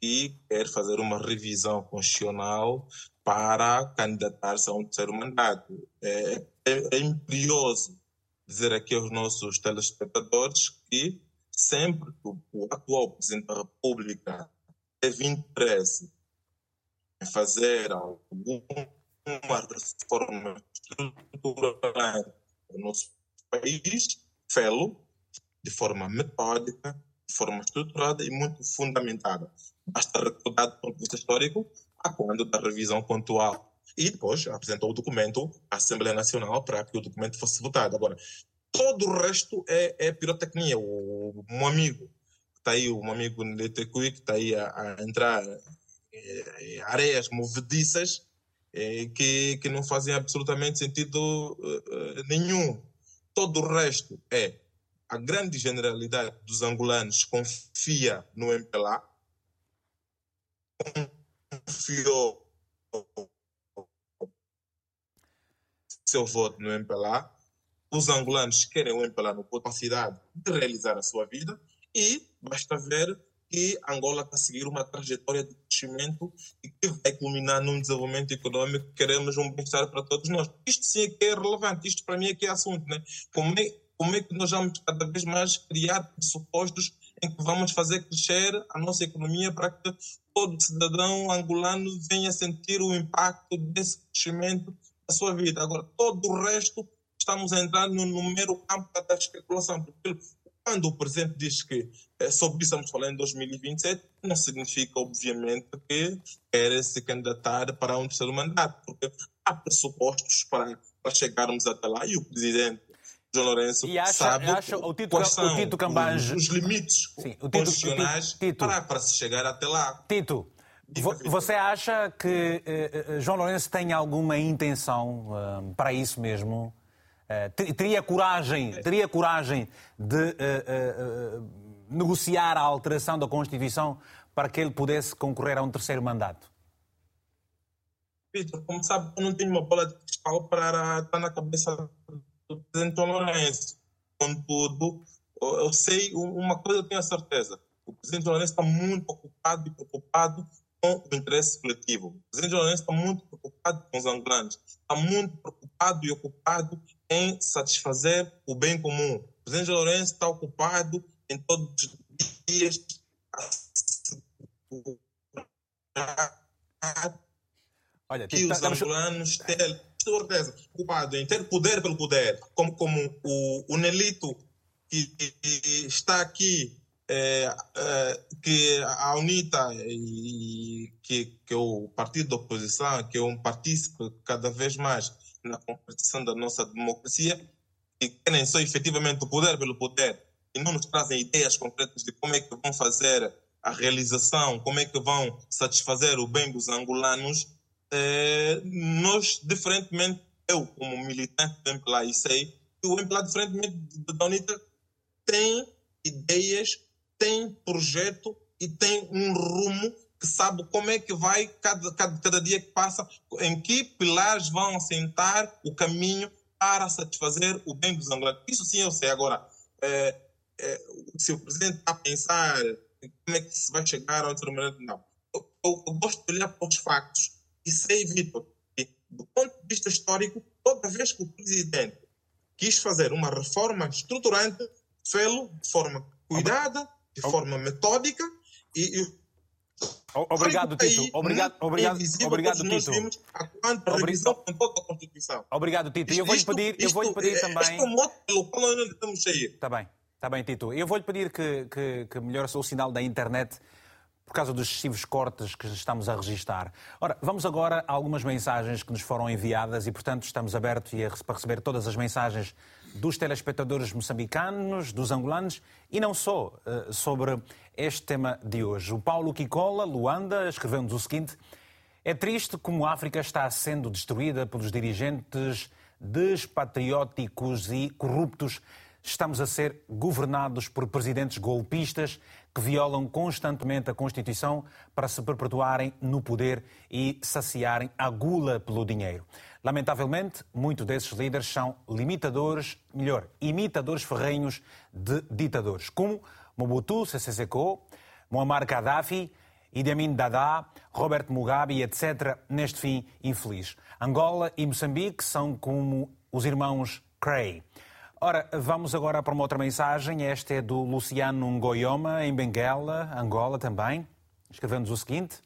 que quer fazer uma revisão constitucional para candidatar-se a um terceiro mandato. É, é, é imperioso dizer aqui aos nossos telespectadores que sempre que o atual Presidente da República teve interesse em fazer algum uma reforma estrutural no nosso país, fê-lo de forma metódica, de forma estruturada e muito fundamentada. Basta recordar do ponto de vista histórico a quando da revisão pontual. E depois apresentou o documento à Assembleia Nacional para que o documento fosse votado. Agora, todo o resto é, é pirotecnia. O, um amigo, está aí, um amigo Netekui, que está aí a, a entrar em areias movediças, é, que, que não fazem absolutamente sentido uh, nenhum. Todo o resto é a grande generalidade dos angolanos confia no MPLA, confiou seu voto no MPLA, os angolanos querem o MPLA na capacidade de realizar a sua vida e basta ver que Angola está a seguir uma trajetória de crescimento e que vai culminar num desenvolvimento econômico que queremos um bem-estar para todos nós. Isto sim é que é relevante, isto para mim é que é assunto. Né? Como, é, como é que nós vamos cada vez mais criar pressupostos em que vamos fazer crescer a nossa economia para que todo cidadão angolano venha sentir o impacto desse crescimento na sua vida. Agora, todo o resto estamos no, no mero campo da especulação, porque quando o presidente diz que é, sobre isso estamos falando em 2027, não significa, obviamente, que quer se candidatar para um terceiro mandato, porque há pressupostos para, para chegarmos até lá e o presidente João Lourenço e acha, sabe acha o Tito, quais são o Tito Cambange, os, limites Sim, o Tito, constitucionais Tito, para, para se chegar até lá. Tito, você acha que uh, João Lourenço tem alguma intenção para isso mesmo? Uh, teria coragem, teria coragem de negociar a alteração da Constituição para que ele pudesse concorrer a um terceiro mandato? Vitor, como sabe, eu não tenho uma bola de cristal para estar na cabeça do presidente Lourenço. Contudo, eu sei, uma coisa eu tenho a certeza. O presidente Lourenço está muito ocupado e preocupado com o interesse coletivo. O presidente Lourenço está muito preocupado com os angolanos. Está muito preocupado e ocupado em satisfazer o bem comum. O presidente Lourenço está ocupado em todos os dias Olha, que os angolanos têm certeza ocupado em ter poder pelo poder, como, como o, o Nelito que, que está aqui, é, é, que a UNITA e que, que é o partido da oposição, que é um partícipe cada vez mais na concretização da nossa democracia, e querem só efetivamente o poder pelo poder e não nos trazem ideias concretas de como é que vão fazer a realização, como é que vão satisfazer o bem dos angolanos, eh, nós, diferentemente, eu como militante do MPLA e sei que o MPLA, diferentemente da UNITA, tem ideias, tem projeto e tem um rumo que sabe como é que vai, cada, cada, cada dia que passa, em que pilares vão assentar o caminho para satisfazer o bem dos angolanos. Isso sim eu sei. Agora, eh, é, se o presidente está a pensar como é que se vai chegar a um determinado. Não. Eu, eu, eu, gosto de olhar para os factos e sei, Vitor, que do ponto de vista histórico, toda vez que o presidente quis fazer uma reforma estruturante, fê-lo de forma cuidada, de forma metódica e, e Obrigado, Tito. Obrigado, obrigado, obrigado, Tito. Obrigado, Tito. E eu vou-lhe pedir, eu vou pedir também. Este é devemos sair. Está bem. Está bem, Tito. Eu vou-lhe pedir que, que, que melhore o sinal da internet por causa dos excessivos cortes que estamos a registar. Ora, vamos agora a algumas mensagens que nos foram enviadas e, portanto, estamos abertos para receber todas as mensagens dos telespectadores moçambicanos, dos angolanos e não só eh, sobre este tema de hoje. O Paulo Kikola, Luanda, escreveu-nos o seguinte: É triste como a África está sendo destruída pelos dirigentes despatrióticos e corruptos estamos a ser governados por presidentes golpistas que violam constantemente a Constituição para se perpetuarem no poder e saciarem a gula pelo dinheiro. Lamentavelmente, muitos desses líderes são limitadores, melhor, imitadores ferrenhos de ditadores, como Mobutu Sese Seko, Muammar Gaddafi, Idi Amin Dada, Robert Mugabe, etc., neste fim infeliz. Angola e Moçambique são como os irmãos Cray. Ora, vamos agora para uma outra mensagem. Esta é do Luciano Ngoyoma, em Benguela, Angola também. Escrevendo-nos o seguinte.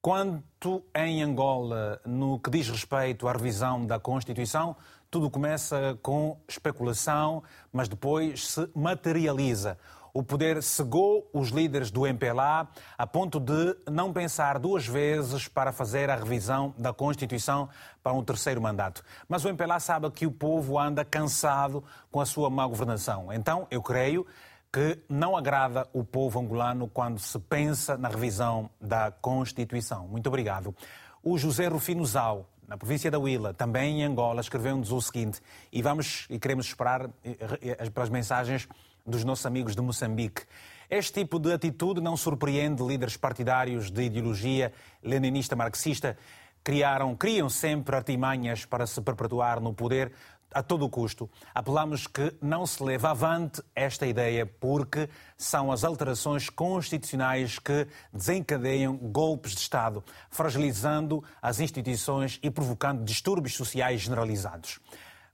Quanto em Angola, no que diz respeito à revisão da Constituição, tudo começa com especulação, mas depois se materializa o poder cegou os líderes do MPLA a ponto de não pensar duas vezes para fazer a revisão da Constituição para um terceiro mandato. Mas o MPLA sabe que o povo anda cansado com a sua má governação. Então, eu creio que não agrada o povo angolano quando se pensa na revisão da Constituição. Muito obrigado. O José Rufino Zau na província da Huila, também em Angola, escreveu-nos o seguinte, e vamos e queremos esperar pelas mensagens dos nossos amigos de Moçambique. Este tipo de atitude não surpreende líderes partidários de ideologia leninista marxista. Criaram, criam sempre artimanhas para se perpetuar no poder a todo custo. Apelamos que não se leve avante esta ideia, porque são as alterações constitucionais que desencadeiam golpes de Estado, fragilizando as instituições e provocando distúrbios sociais generalizados.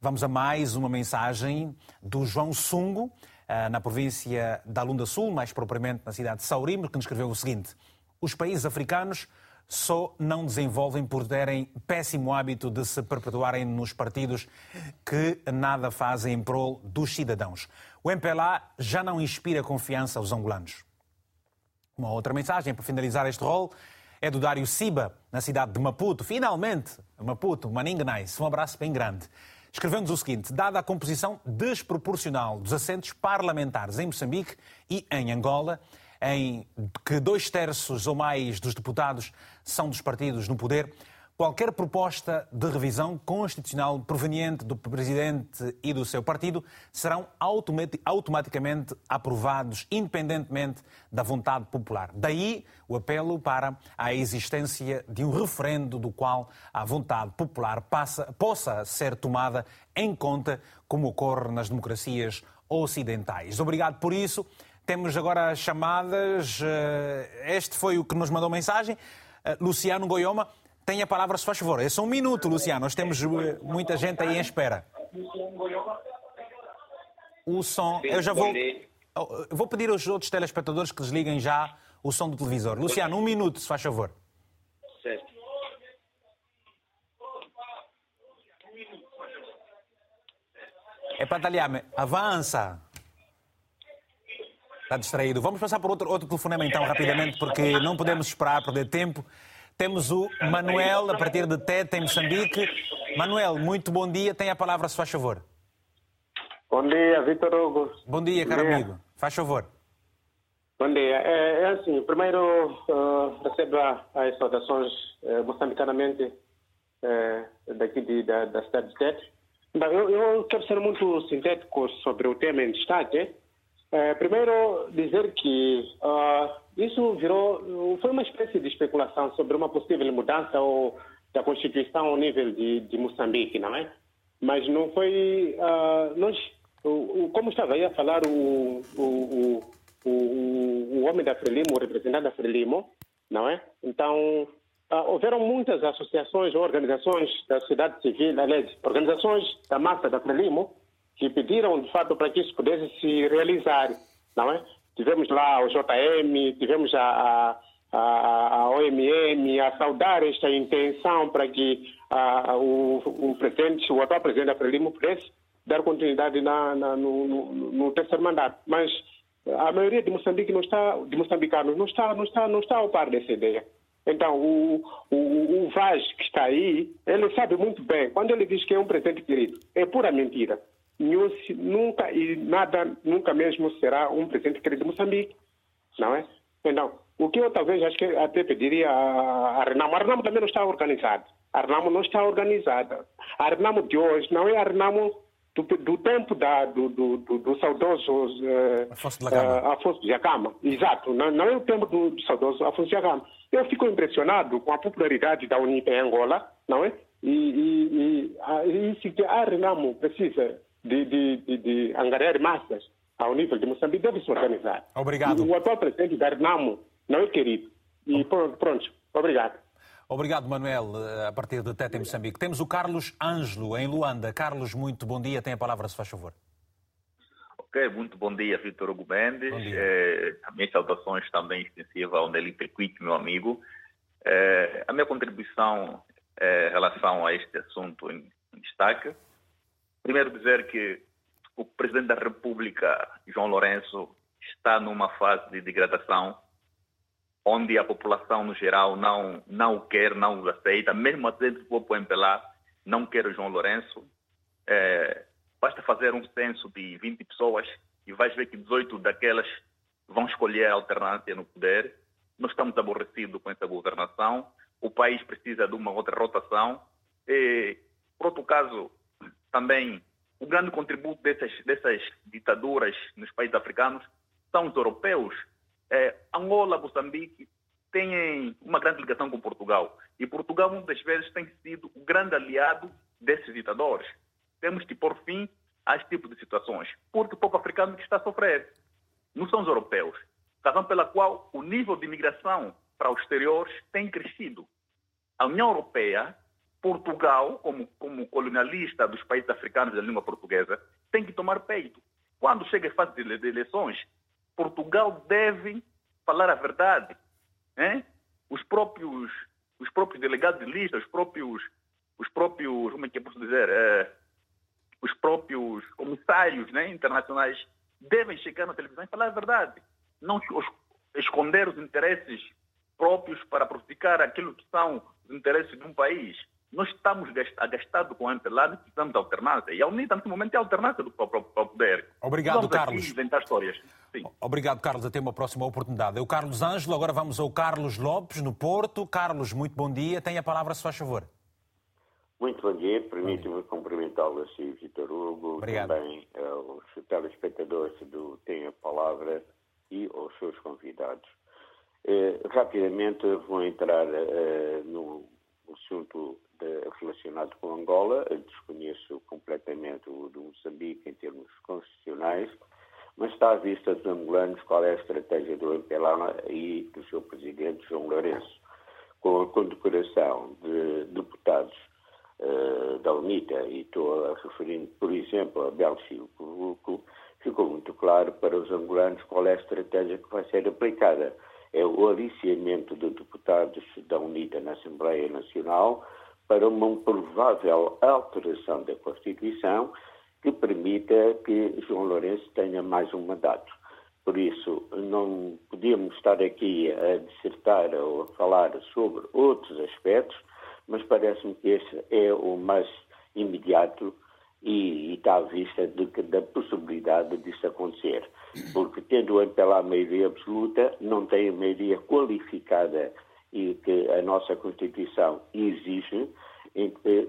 Vamos a mais uma mensagem do João Sungo, eh, na província da Lunda Sul, mais propriamente na cidade de Saurimo, que nos escreveu o seguinte: Os países africanos só não desenvolvem por terem péssimo hábito de se perpetuarem nos partidos que nada fazem em prol dos cidadãos. O MPLA já não inspira confiança aos angolanos. Uma outra mensagem para finalizar este rol é do Dário Siba, na cidade de Maputo. Finalmente, Maputo, Maninganais. Um abraço bem grande. Escrevemos o seguinte: dada a composição desproporcional dos assentos parlamentares em Moçambique e em Angola, em que dois terços ou mais dos deputados são dos partidos no poder, qualquer proposta de revisão constitucional proveniente do presidente e do seu partido serão automaticamente aprovados, independentemente da vontade popular. Daí o apelo para a existência de um referendo do qual a vontade popular passa, possa ser tomada em conta, como ocorre nas democracias ocidentais. Obrigado por isso. Temos agora chamadas. Eh, este foi o que nos mandou mensagem. Eh, Luciano Goioma tem a palavra, se faz favor. É só um minuto, Luciano. Nós temos eh, muita gente aí em espera. O som. Eu já vou. Oh, vou pedir aos outros telespectadores que desliguem já o som do televisor. Luciano, um minuto, se faz favor. Certo. É para talhar Avança. Está distraído. Vamos passar por outro, outro telefonema então, rapidamente, porque não podemos esperar, perder tempo. Temos o Manuel, a partir de Tete, em Moçambique. Manuel, muito bom dia. Tem a palavra, se faz favor. Bom dia, Vitor Hugo. Bom dia, caro dia. amigo. Faz favor. Bom dia. É, é assim, primeiro uh, recebo as saudações uh, moçambicanamente uh, daqui de, da, da cidade de Tete. Eu, eu quero ser muito sintético sobre o tema em destaque. É, primeiro, dizer que uh, isso virou, foi uma espécie de especulação sobre uma possível mudança ou, da Constituição ao nível de, de Moçambique, não é? Mas não foi. Uh, nós, o, o, como estava aí a falar o, o, o, o homem da Frelimo, o representante da Frelimo, não é? Então, uh, houveram muitas associações ou organizações da sociedade civil, aliás, organizações da massa da Frelimo, que pediram, de fato, para que isso pudesse se realizar, não é? Tivemos lá o JM, tivemos a, a, a OMM a saudar esta intenção para que a, o, o, presidente, o atual presidente da Frelimo pudesse dar continuidade na, na, no, no, no, terceiro mandato. Mas a maioria de Moçambique não está, de moçambicanos não está, não está, não está ao par dessa ideia. Então, o, o, o Vaz que está aí, ele sabe muito bem, quando ele diz que é um presidente querido, é pura mentira nunca e nada, nunca mesmo será um presidente querido de Moçambique, não é? Então, o que eu talvez acho que até pediria a Renamo, a Renamo também não está organizada. A Renamo não está organizada. A Renamo de hoje não é a Renamo do, do tempo da, do, do, do, do saudoso uh, Afonso de uh, Afonso de Jacama. Exato, não, não, é o tempo do, do saudoso Afonso de Jacama. Eu fico impressionado com a popularidade da Unip em Angola, não é? E, e, e, e, a Renamo precisa de, de, de, de angariar massas ao nível de Moçambique deve se organizar. Obrigado. O atual presidente da Renamo não é querido. E pronto, pronto. Obrigado. Obrigado, Manuel, a partir de Tete, em Moçambique. Temos o Carlos Ângelo, em Luanda. Carlos, muito bom dia. Tem a palavra, se faz favor. Ok, muito bom dia, Vitor Hugo Mendes. É, as minhas saudações também extensivas ao Nelly Pequic, meu amigo. É, a minha contribuição é, em relação a este assunto em, em destaque Primeiro dizer que o presidente da República, João Lourenço, está numa fase de degradação onde a população no geral não não o quer, não o aceita, mesmo dentro do povo MPLA não quer o João Lourenço. É, basta fazer um censo de 20 pessoas e vais ver que 18 daquelas vão escolher a alternância no poder. Nós estamos aborrecidos com essa governação. O país precisa de uma outra rotação eh, por outro caso, também o grande contributo dessas, dessas ditaduras nos países africanos são os europeus. Eh, Angola, Moçambique têm uma grande ligação com Portugal. E Portugal, muitas vezes, tem sido o grande aliado desses ditadores. Temos de pôr fim a esse tipo de situações, porque o povo africano que está a sofrer não são os europeus. Razão pela qual o nível de imigração para os exteriores tem crescido. A União Europeia, Portugal, como, como colonialista dos países africanos da língua portuguesa, tem que tomar peito. Quando chega a fase de eleições, Portugal deve falar a verdade. Hein? Os próprios os próprios delegados de lista, os próprios os próprios como é que eu posso dizer é, os próprios comissários né, internacionais devem chegar na televisão e falar a verdade, não esconder os interesses próprios para prejudicar aquilo que são os interesses de um país. Nós estamos agastados com a MPLA, nós precisamos de alternância. E a UNITA, nesse momento, é a alternância do próprio poder. Obrigado, vamos Carlos. inventar histórias. Sim. Obrigado, Carlos. Até uma próxima oportunidade. Eu, Carlos Ângelo, agora vamos ao Carlos Lopes, no Porto. Carlos, muito bom dia. Tem a palavra, se faz favor. Muito bom dia. Permite-me cumprimentá-lo assim, Vitor Hugo, Obrigado. também aos telespectadores do Tem a Palavra e aos seus convidados. Eh, rapidamente vou entrar eh, no assunto de, relacionado com Angola. Desconheço completamente o do Moçambique em termos constitucionais, mas está à vista dos angolanos qual é a estratégia do MPLA e do seu presidente João Lourenço. Com a condecoração de deputados uh, da UNITA, e estou a por exemplo, a Belchico Vuco, ficou muito claro para os angolanos qual é a estratégia que vai ser aplicada. É o aliciamento de deputados da UNITA na Assembleia Nacional para uma provável alteração da Constituição que permita que João Lourenço tenha mais um mandato. Por isso, não podíamos estar aqui a dissertar ou a falar sobre outros aspectos, mas parece-me que este é o mais imediato e, e está à vista de, da possibilidade disso acontecer. Porque, tendo o MPLA a maioria absoluta, não tem a maioria qualificada e que a nossa Constituição exige, em que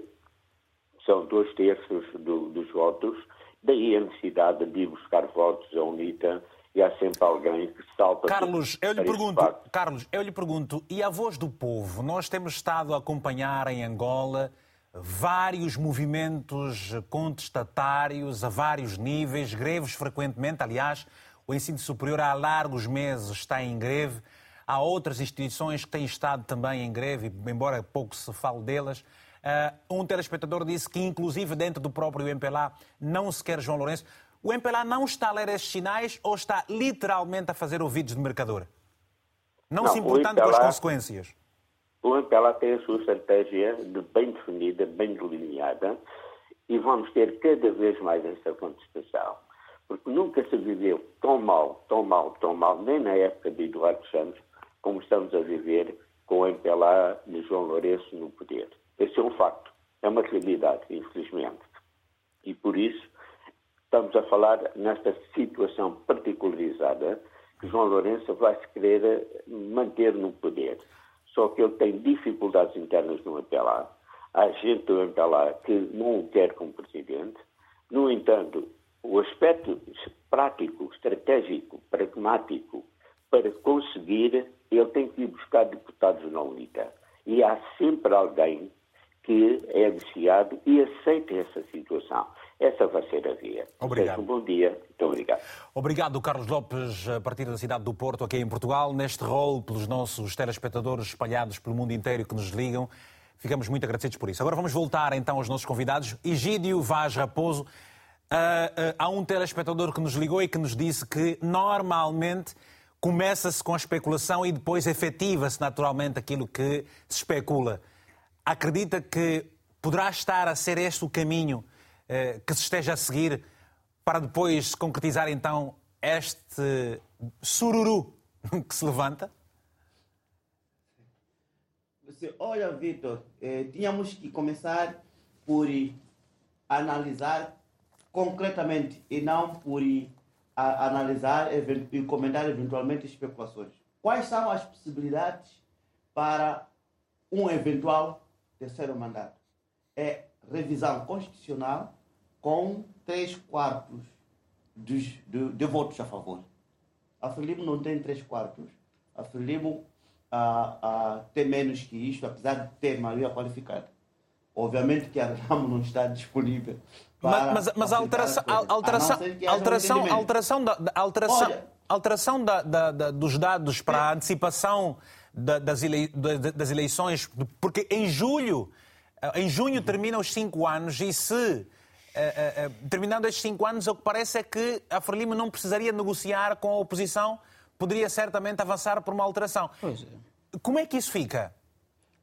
são dois terços do, dos votos, daí a necessidade de ir buscar votos à UNITA e há sempre alguém que salta. Carlos, eu lhe pergunto, Carlos, eu lhe pergunto, e a voz do povo? Nós temos estado a acompanhar em Angola vários movimentos contestatários a vários níveis, greves frequentemente, aliás, o ensino superior há largos meses está em greve. Há outras instituições que têm estado também em greve, embora pouco se fale delas. Uh, um telespectador disse que, inclusive dentro do próprio MPLA, não se quer João Lourenço. O MPLA não está a ler estes sinais ou está literalmente a fazer ouvidos de mercador? Não, não se importando MPLA, com as consequências. O MPLA tem a sua estratégia de bem definida, bem delineada, e vamos ter cada vez mais essa contestação. Porque nunca se viveu tão mal, tão mal, tão mal, nem na época de Eduardo Santos, como estamos a viver com o MPLA de João Lourenço no poder. Esse é um facto, é uma realidade, infelizmente. E por isso estamos a falar nesta situação particularizada que João Lourenço vai se querer manter no poder. Só que ele tem dificuldades internas no MPLA. Há gente do MPLA que não o quer como presidente. No entanto, o aspecto prático, estratégico, pragmático para conseguir ele tem que ir buscar deputados na UNITA. E há sempre alguém que é viciado e aceita essa situação. Essa vai ser a via. Obrigado. Um bom dia. Muito obrigado. Obrigado, Carlos Lopes, a partir da cidade do Porto, aqui em Portugal, neste rol pelos nossos telespectadores espalhados pelo mundo inteiro que nos ligam. Ficamos muito agradecidos por isso. Agora vamos voltar então aos nossos convidados. Egídio Vaz Raposo. Uh, uh, há um telespectador que nos ligou e que nos disse que normalmente começa-se com a especulação e depois efetiva-se naturalmente aquilo que se especula. Acredita que poderá estar a ser este o caminho eh, que se esteja a seguir para depois concretizar então este sururu que se levanta? Olha, Vitor, eh, tínhamos que começar por analisar concretamente e não por a analisar e comentar eventualmente especulações. Quais são as possibilidades para um eventual terceiro mandato? é revisão constitucional com três quartos dos, de, de votos a favor. A Frelimo não tem três quartos. A Frelimo ah, ah, tem menos que isto, apesar de ter maioria qualificada. Obviamente que a Renamo não está disponível. Para mas, mas a alteração, a alteração, a alteração, alteração, da, alteração, Olha, alteração da, da, da, dos dados para a antecipação das, ele, das eleições, porque em julho, eh, em junho terminam os cinco anos e se Uh, uh, terminando estes cinco anos, o que parece é que a Frelimo não precisaria negociar com a oposição, poderia certamente avançar por uma alteração. É. Como é que isso fica?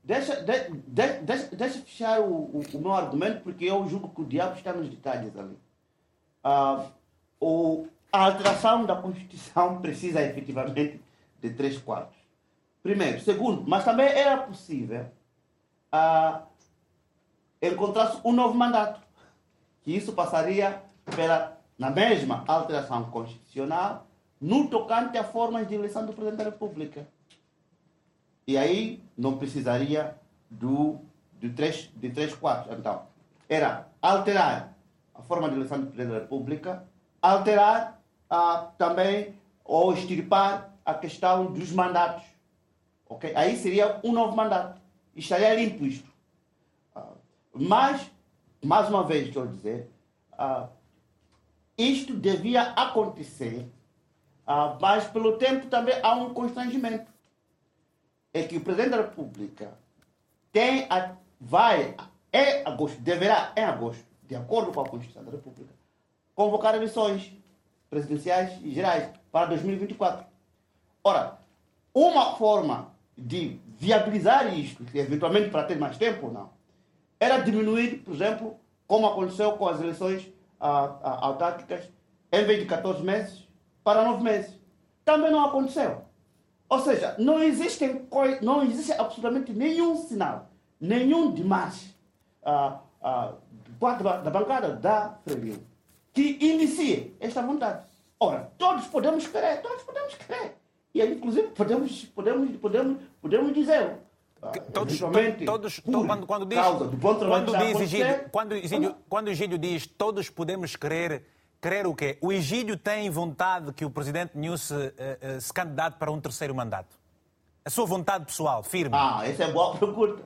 Deixa, de, de, deixa, deixa fechar o, o, o, meu argumento, porque eu julgo que o diabo está nos detalhes ali. Uh, o, a alteração da Constituição precisa efetivamente de três quartos. Primeiro. Segundo, mas também era possível uh, encontrar-se um novo mandato. Que isso passaria pela, na mesma alteração constitucional no tocante a formas de eleição do Presidente da República. E aí não precisaria do, de, três, de três quartos. Então, era alterar a forma de eleição do Presidente da República, alterar ah, também ou extirpar a questão dos mandatos. Okay? Aí seria um novo mandato. Estaria limpo isto. Ah, mas, mais uma vez, estou a dizer, ah, isto devia acontecer, ah, mas pelo tempo também há um constrangimento é que o Presidente da República tem a, vai, em agosto, deverá, em agosto, de acordo com a Constituição da República, convocar eleições presidenciais e gerais para 2024. Ora, uma forma de viabilizar isto, eventualmente para ter mais tempo ou não, era diminuir, por exemplo, como aconteceu com as eleições autárquicas, em vez de 14 meses, para 9 meses. Também não aconteceu. Ou seja, não existe, não existe absolutamente nenhum sinal, nenhum demais uh, uh, da, da bancada da Frelimo que inicie esta vontade. Ora, todos podemos querer, todos podemos querer. E inclusive podemos, podemos, podemos, podemos dizer Todos, todos, todos quando, quando diz, quando diz Egídio, quando, Egídio, quando Egídio diz todos podemos querer o quê? O Egídio tem vontade que o presidente Nunes uh, uh, se candidate para um terceiro mandato? A sua vontade pessoal, firme? Ah, essa é boa pergunta.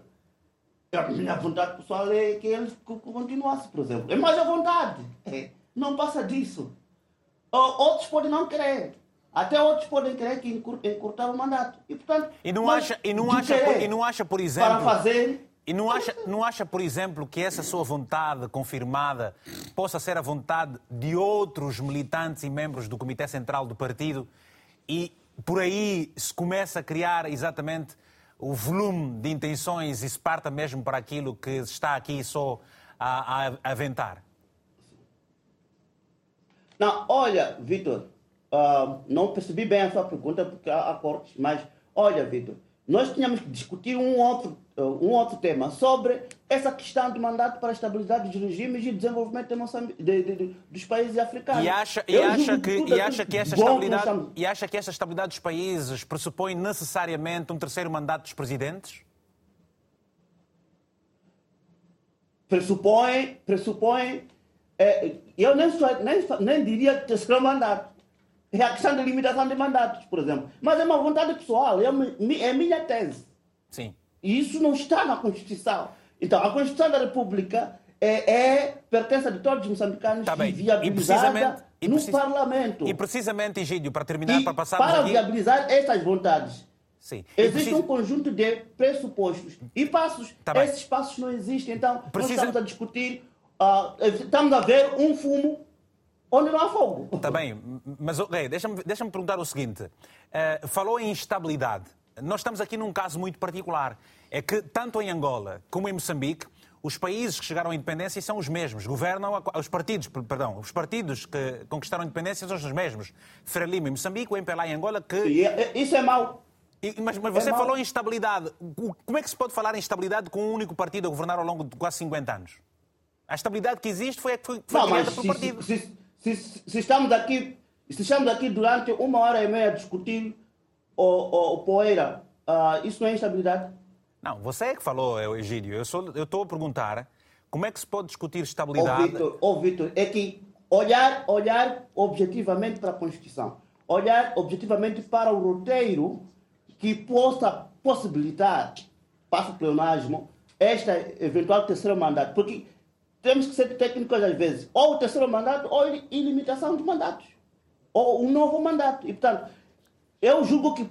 A minha vontade pessoal é que ele continuasse, por exemplo. É mais a vontade. É. Não passa disso. Outros podem não querer. Até outros podem querer que encurtar o mandato. E, portanto, e não, acha, e não, acha, e não acha, por exemplo... Para fazer e não acha, não acha, por exemplo, que essa sua vontade confirmada possa ser a vontade de outros militantes e membros do Comitê Central do partido e por aí se começa a criar exatamente o volume de intenções e se parta mesmo para aquilo que está aqui só a, a, aventar? Não, olha, Vitor, uh, não percebi bem a sua pergunta porque há, cortes, mas olha, Vitor, nós tínhamos que discutir um outro, um outro tema sobre essa questão do mandato para a estabilidade dos regimes e desenvolvimento de de, de, dos países africanos. E acha, e acha, que, e, acha que essa estabilidade, e acha que essa estabilidade dos países pressupõe necessariamente um terceiro mandato dos presidentes? Pressupõe, pressupõe é, eu nem, nem, nem diria terceiro mandato é a questão da limitação de mandatos, por exemplo. Mas é uma vontade pessoal, é, é minha tese. Sim. E isso não está na Constituição. Então, a Constituição da República é, é pertence de todos os moçambicanos tá e viabilizada e no Parlamento. E precisamente, Egídio, para terminar, e para passar Para aqui... viabilizar essas vontades, Sim. Existe um conjunto de pressupostos e passos. Tá Esses passos não existem. Então, Precisa... nós estamos a discutir, uh, estamos a ver um fumo onde não há fogo. Está bem, mas okay, deixa-me deixa perguntar o seguinte. Uh, falou em instabilidade. Nós estamos aqui num caso muito particular. É que tanto em Angola como em Moçambique, os países que chegaram à independência são os mesmos. Governam os partidos, perdão, os partidos que conquistaram a independência são os mesmos. Frelimo em Moçambique, o MPLA em Angola, que... É, é, isso é mau. Mas, mas, você é falou em estabilidade. Como é que se pode falar em estabilidade com um único partido a governar ao longo de quase 50 anos? A estabilidade que existe foi, foi, foi não, criada pelo partido. Se, se, se, se, estamos aqui, se estamos aqui durante uma hora e meia a discutir o, o, o poeira, uh, isso não é instabilidade? Não, você é que falou, Egídio. Eu estou a perguntar Como é que se pode discutir estabilidade? Ó, oh, Vitor, é que olhar, olhar objetivamente para a Constituição, olhar objetivamente para o roteiro que possa possibilitar, para o pleonasmo, este eventual terceiro mandato. Porque temos que ser técnicos às vezes, ou o terceiro mandato ou ilimitação de mandatos, ou um novo mandato. E, portanto, eu julgo que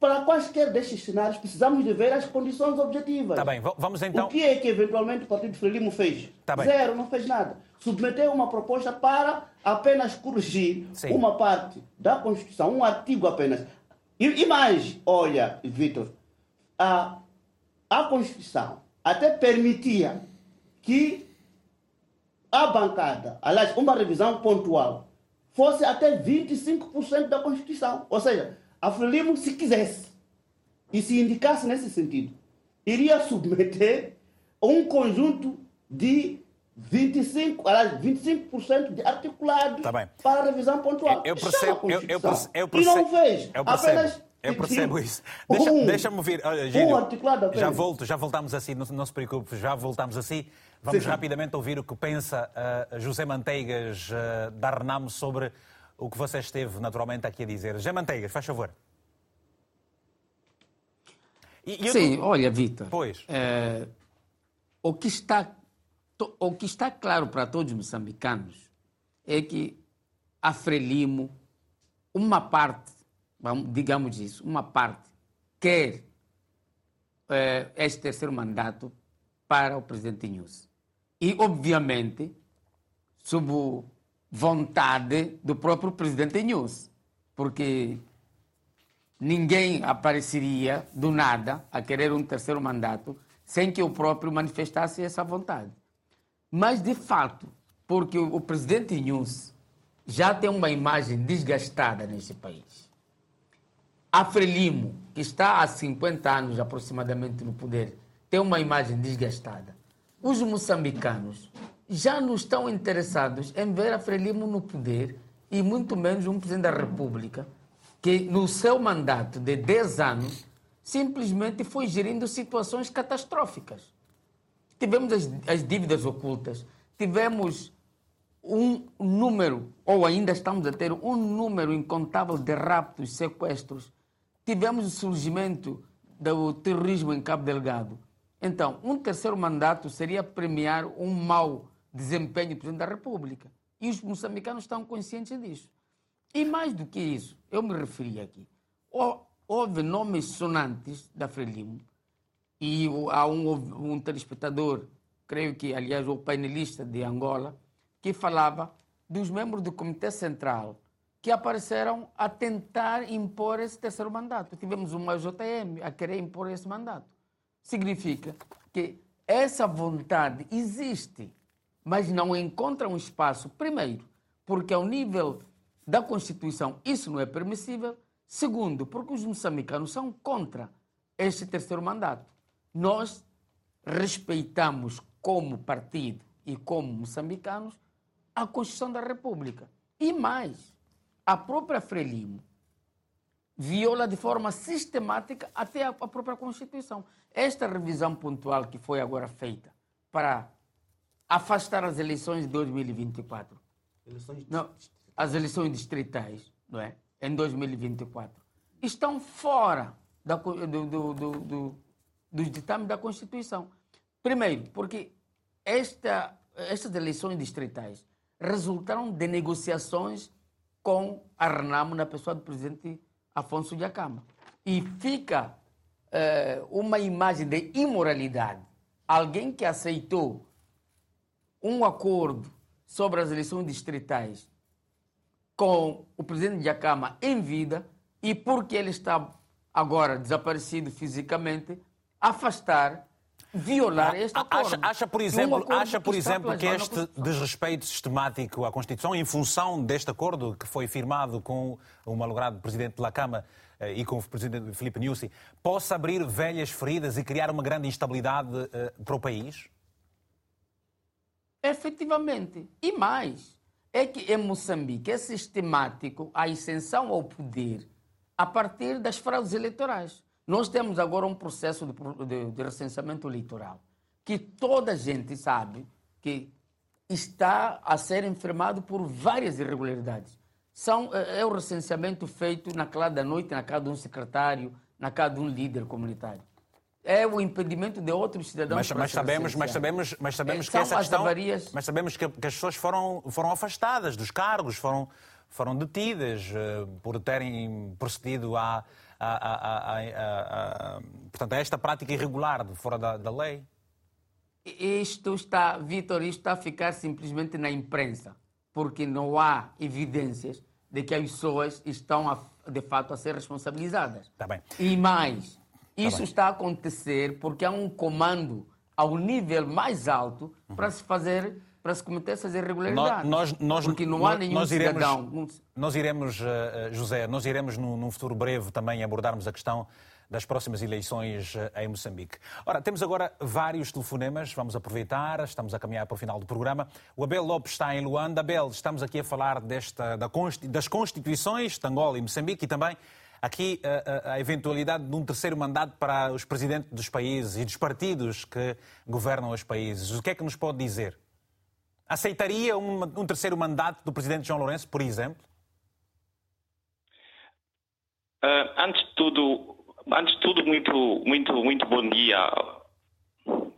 para quaisquer destes cenários precisamos de ver as condições objetivas. Tá bem, vamos então. O que é que eventualmente o Partido Frelimo fez? Tá bem. Zero, não fez nada. Submeteu uma proposta para apenas corrigir Sim. uma parte da Constituição, um artigo apenas. E, e mais, olha, Vitor, a, a Constituição até permitia que a bancada, aliás, uma revisão pontual, fosse até 25% da Constituição. Ou seja, a Frelimo, se quisesse e se indicasse nesse sentido, iria submeter um conjunto de 25, aliás, 25% de articulados tá para a revisão pontual. Eu, eu percebo, eu, eu, percebo, eu percebo, e não fez. Eu percebo. Apenas eu percebo isso. Deixa, um, Deixa-me ouvir. Olha, Gílio, um já volto, já voltamos assim, não, não, se preocupe, já voltamos assim. Vamos Sim. rapidamente ouvir o que pensa uh, José Manteigas uh, da Renamo sobre o que você esteve naturalmente aqui a dizer. José Manteigas, faz favor. E, Sim, tô... olha, Vitor. Pois. É, o, que está, o que está claro para todos os moçambicanos é que a Frelimo, uma parte digamos isso, uma parte quer eh, este terceiro mandato para o presidente News. E, obviamente, sob vontade do próprio presidente News, porque ninguém apareceria do nada a querer um terceiro mandato sem que o próprio manifestasse essa vontade. Mas, de fato, porque o presidente News já tem uma imagem desgastada nesse país a Frelimo, que está há 50 anos aproximadamente no poder, tem uma imagem desgastada. Os moçambicanos já não estão interessados em ver a Frelimo no poder e muito menos um presidente da República que no seu mandato de 10 anos simplesmente foi gerindo situações catastróficas. Tivemos as, as dívidas ocultas, tivemos um número, ou ainda estamos a ter um número incontável de raptos, sequestros, tivemos o surgimento do terrorismo em Cabo Delgado. Então, um terceiro mandato seria premiar um mau desempenho do Presidente da República. E os moçambicanos estão conscientes disso. E mais do que isso, eu me referi aqui. Houve nomes sonantes da Frelimo e há um, um telespectador, creio que, aliás, o painelista de Angola, que falava dos membros do Comitê Central que apareceram a tentar impor esse terceiro mandato. Tivemos uma JM a querer impor esse mandato. Significa que essa vontade existe, mas não encontra um espaço, primeiro, porque ao nível da Constituição isso não é permissível, segundo, porque os moçambicanos são contra este terceiro mandato. Nós respeitamos como partido e como moçambicanos a Constituição da República. E mais, a própria Frelimo viola de forma sistemática até a própria Constituição. Esta revisão pontual que foi agora feita para afastar as eleições de 2024, eleições não, as eleições distritais, não é? Em 2024, estão fora da, do, do, do, do, dos ditames da Constituição. Primeiro, porque esta, estas eleições distritais resultaram de negociações com a Renamo na pessoa do presidente Afonso de Acama. E fica eh, uma imagem de imoralidade. Alguém que aceitou um acordo sobre as eleições distritais com o presidente de Acama em vida e porque ele está agora desaparecido fisicamente, afastar violar este acordo. Acha, acha por exemplo, um acha, por que, exemplo que este desrespeito sistemático à Constituição, em função deste acordo que foi firmado com o malogrado Presidente da Câmara eh, e com o Presidente Filipe Nyusi, possa abrir velhas feridas e criar uma grande instabilidade uh, para o país? Efetivamente. E mais, é que em Moçambique é sistemático a ascensão ao poder a partir das fraudes eleitorais. Nós temos agora um processo de, de, de recenseamento eleitoral que toda a gente sabe que está a ser enfermado por várias irregularidades. São, é, é o recenseamento feito na classe da noite, na casa de um secretário, na casa de um líder comunitário. É o impedimento de outros cidadãos. Mas, mas sabemos, mas sabemos, mas sabemos é, que essa questão, avarias... mas sabemos que, que, as pessoas foram foram afastadas dos cargos, foram foram detidas uh, por terem procedido a, a, a, a, portanto, a esta prática irregular de fora da, da lei. Isto está, Vitor, isto está a ficar simplesmente na imprensa, porque não há evidências de que as pessoas estão, de fato, a ser responsabilizadas. Tá bem. E mais, tá isso está a acontecer porque há um comando ao nível mais alto uhum. para se fazer para se cometer essas irregularidades. Nós, nós, porque não há nenhum nós iremos, cidadão. Nós iremos, uh, José, nós iremos num, num futuro breve também abordarmos a questão das próximas eleições eh, em Moçambique. Ora, temos agora vários telefonemas, vamos aproveitar, estamos a caminhar para o final do programa. O Abel Lopes está em Luanda. Abel, estamos aqui a falar desta, da, das constituições de Angola e Moçambique e também aqui a, a, eventualidade de um terceiro mandato para os presidentes dos países e dos partidos que governam os países. O que é que nos pode dizer? Aceitaria um, um terceiro mandato do presidente João Lourenço, por exemplo? Uh, antes de tudo, Antes de tudo, muito, muito, muito bom dia.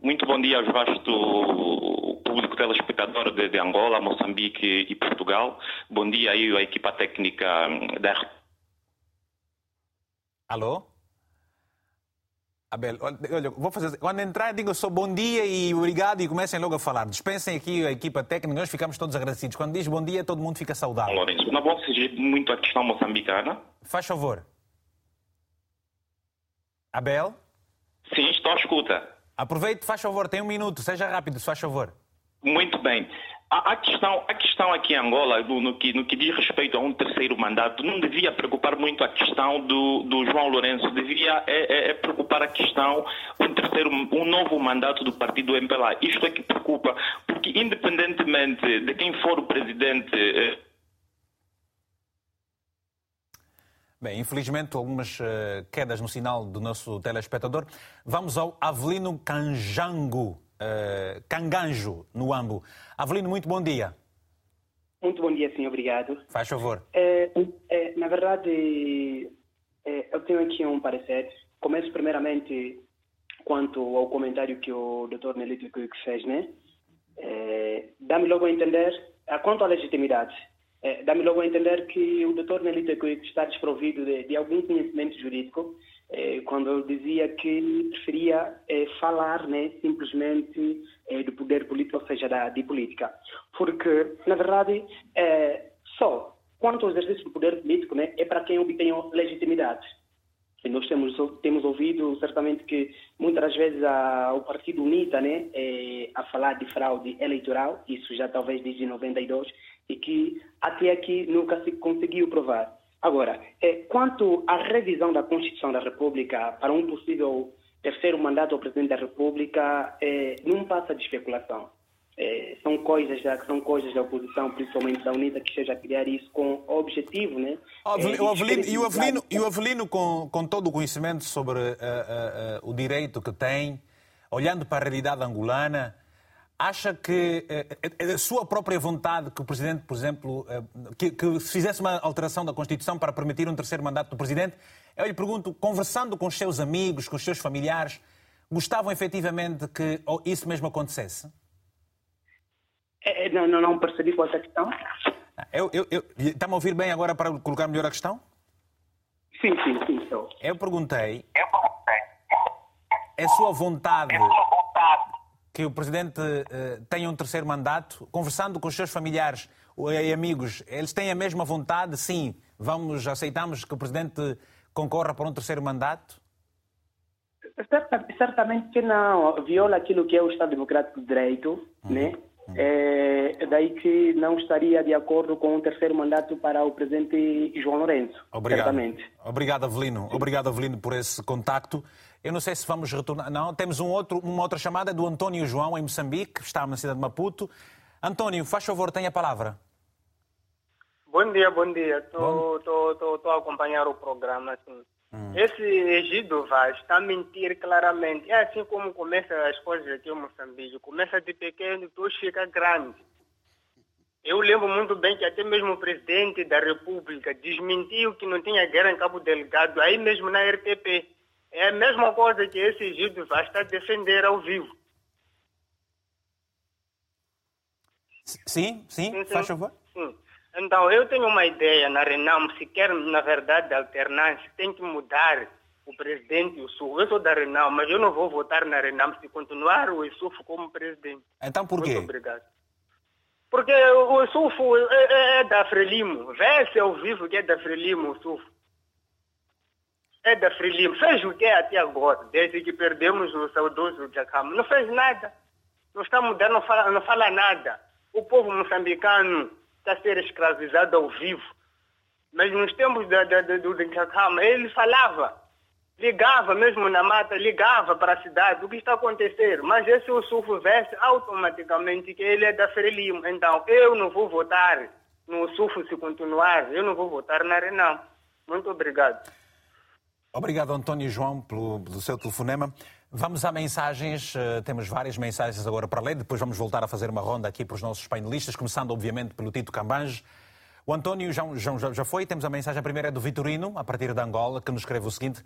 Muito bom dia aos vasto público telespectador de, de Angola, Moçambique e Portugal. Bom dia aí à equipa técnica da Alô? Abel, olha, vou fazer. Quando entrar, digo só bom dia e obrigado e comecem logo a falar. Dispensem aqui a equipa técnica, nós ficamos todos agradecidos. Quando diz bom dia, todo mundo fica saudável. Lourenço, não vou exigir muito a questão moçambicana. Faz favor. Abel? Sim, estou à escuta. Aproveite, faz favor, tem um minuto, seja rápido, se faz favor. Muito bem. A, questão, a questão aqui em Angola, no, que, no que diz respeito a um terceiro mandato, não devia preocupar muito a questão do, do João Lourenço, devia é, é, é preocupar a questão um terceiro, um novo mandato do partido MPLA. Isto é que preocupa, porque independentemente de quem for o presidente. Eh, Bem, infelizmente, algumas uh, quedas no sinal do nosso telespectador. Vamos ao Avelino Canjango, uh, Canganjo, no Ambo. Avelino, muito bom dia. Muito bom dia, sim, obrigado. Faz favor. É, é, na verdade, é, eu tenho aqui um parecer. Começo primeiramente quanto ao comentário que o Dr. Nelito fez, né? Dá-me logo a entender, quanto à legitimidade dá-me logo a entender que o doutor Nelita Cuico está desprovido de, de, algum conhecimento jurídico, quando ele dizia que preferia é, falar né, simplesmente é, do poder político, ou seja, da, de política. Porque, na verdade, é, só quanto ao exercício do poder político né, é para quem obtém legitimidade. E nós temos, temos ouvido certamente que muitas vezes a, o Partido UNITA né, a falar de fraude eleitoral, isso já talvez desde 92, e que até aqui nunca se conseguiu provar. Agora, é, quanto à revisão da Constituição da República para um possível terceiro mandato ao Presidente da República, é, não passa de especulação. É, são coisas da, são coisas da oposição, principalmente da UNITA, que esteja a criar isso com objetivo, né? É, o Avelino, e o Avelino, e o Avelino com, com todo o conhecimento sobre uh, uh, uh, o direito que tem, olhando para a realidade angolana, acha que a sua própria vontade que o Presidente, por exemplo, que, que se fizesse uma alteração da Constituição para permitir um terceiro mandato do Presidente, eu lhe pergunto, conversando com os seus amigos, com os seus familiares, gostavam efetivamente que isso mesmo acontecesse? É, é, não, não, não percebi qual é a questão. Eu, eu, eu, está-me a ouvir bem agora para colocar melhor a questão? Sim, sim, sim. Estou. Eu perguntei. Eu perguntei. É sua vontade. Sua vontade. Que o Presidente uh, tenha um terceiro mandato, conversando com os seus familiares e amigos, eles têm a mesma vontade? Sim, vamos, aceitamos que o Presidente concorra para um terceiro mandato? Certamente que não. Viola aquilo que é o Estado Democrático de Direito, uhum. né? É daí que não estaria de acordo com o terceiro mandato para o presidente João Lourenço. Obrigado. Certamente. Obrigado, Avelino. Obrigado, Avelino, por esse contacto. Eu não sei se vamos retornar. Não, temos um outro, uma outra chamada do António João, em Moçambique, que está na cidade de Maputo. António, faz favor, tenha a palavra. Bom dia, bom dia. Estou a acompanhar o programa. Assim. Hum. Esse Egido Vaz está a mentir claramente. É assim como começam as coisas aqui em Moçambique. Começa de pequeno, depois fica grande. Eu lembro muito bem que até mesmo o presidente da República desmentiu que não tinha guerra em Cabo Delgado, aí mesmo na RTP. É a mesma coisa que esse Egido Vaz está a defender ao vivo. Sim, sim, sim, faz favor. Sim. Então, eu tenho uma ideia na Renam, se quer, na verdade, alternância, tem que mudar o presidente e o Sul. Eu sou da Renam, mas eu não vou votar na Renam se continuar o Isufo como presidente. Então, por quê? Muito obrigado. Porque o Isufo é, é, é da Frelimo. Vê-se ao vivo que é da Frelimo o Isufo. É da Frelimo. Fez o que até agora, desde que perdemos o saudoso Jacama? Não fez nada. Não está mudando, não fala, não fala nada. O povo moçambicano está a ser escravizado ao vivo. Mas nos tempos da, da, da, do Dicacama, ele falava, ligava mesmo na mata, ligava para a cidade, o que está acontecendo. Mas esse o Sufo veste automaticamente que ele é da Frelimo. Então, eu não vou votar no Sufo se continuar, eu não vou votar na Renan. Muito obrigado. Obrigado, António João, pelo, pelo seu telefonema. Vamos a mensagens, uh, temos várias mensagens agora para ler, depois vamos voltar a fazer uma ronda aqui para os nossos painelistas, começando obviamente pelo Tito Cambange. O António já, já, já foi, temos a mensagem, a primeira é do Vitorino, a partir de Angola, que nos escreve o seguinte: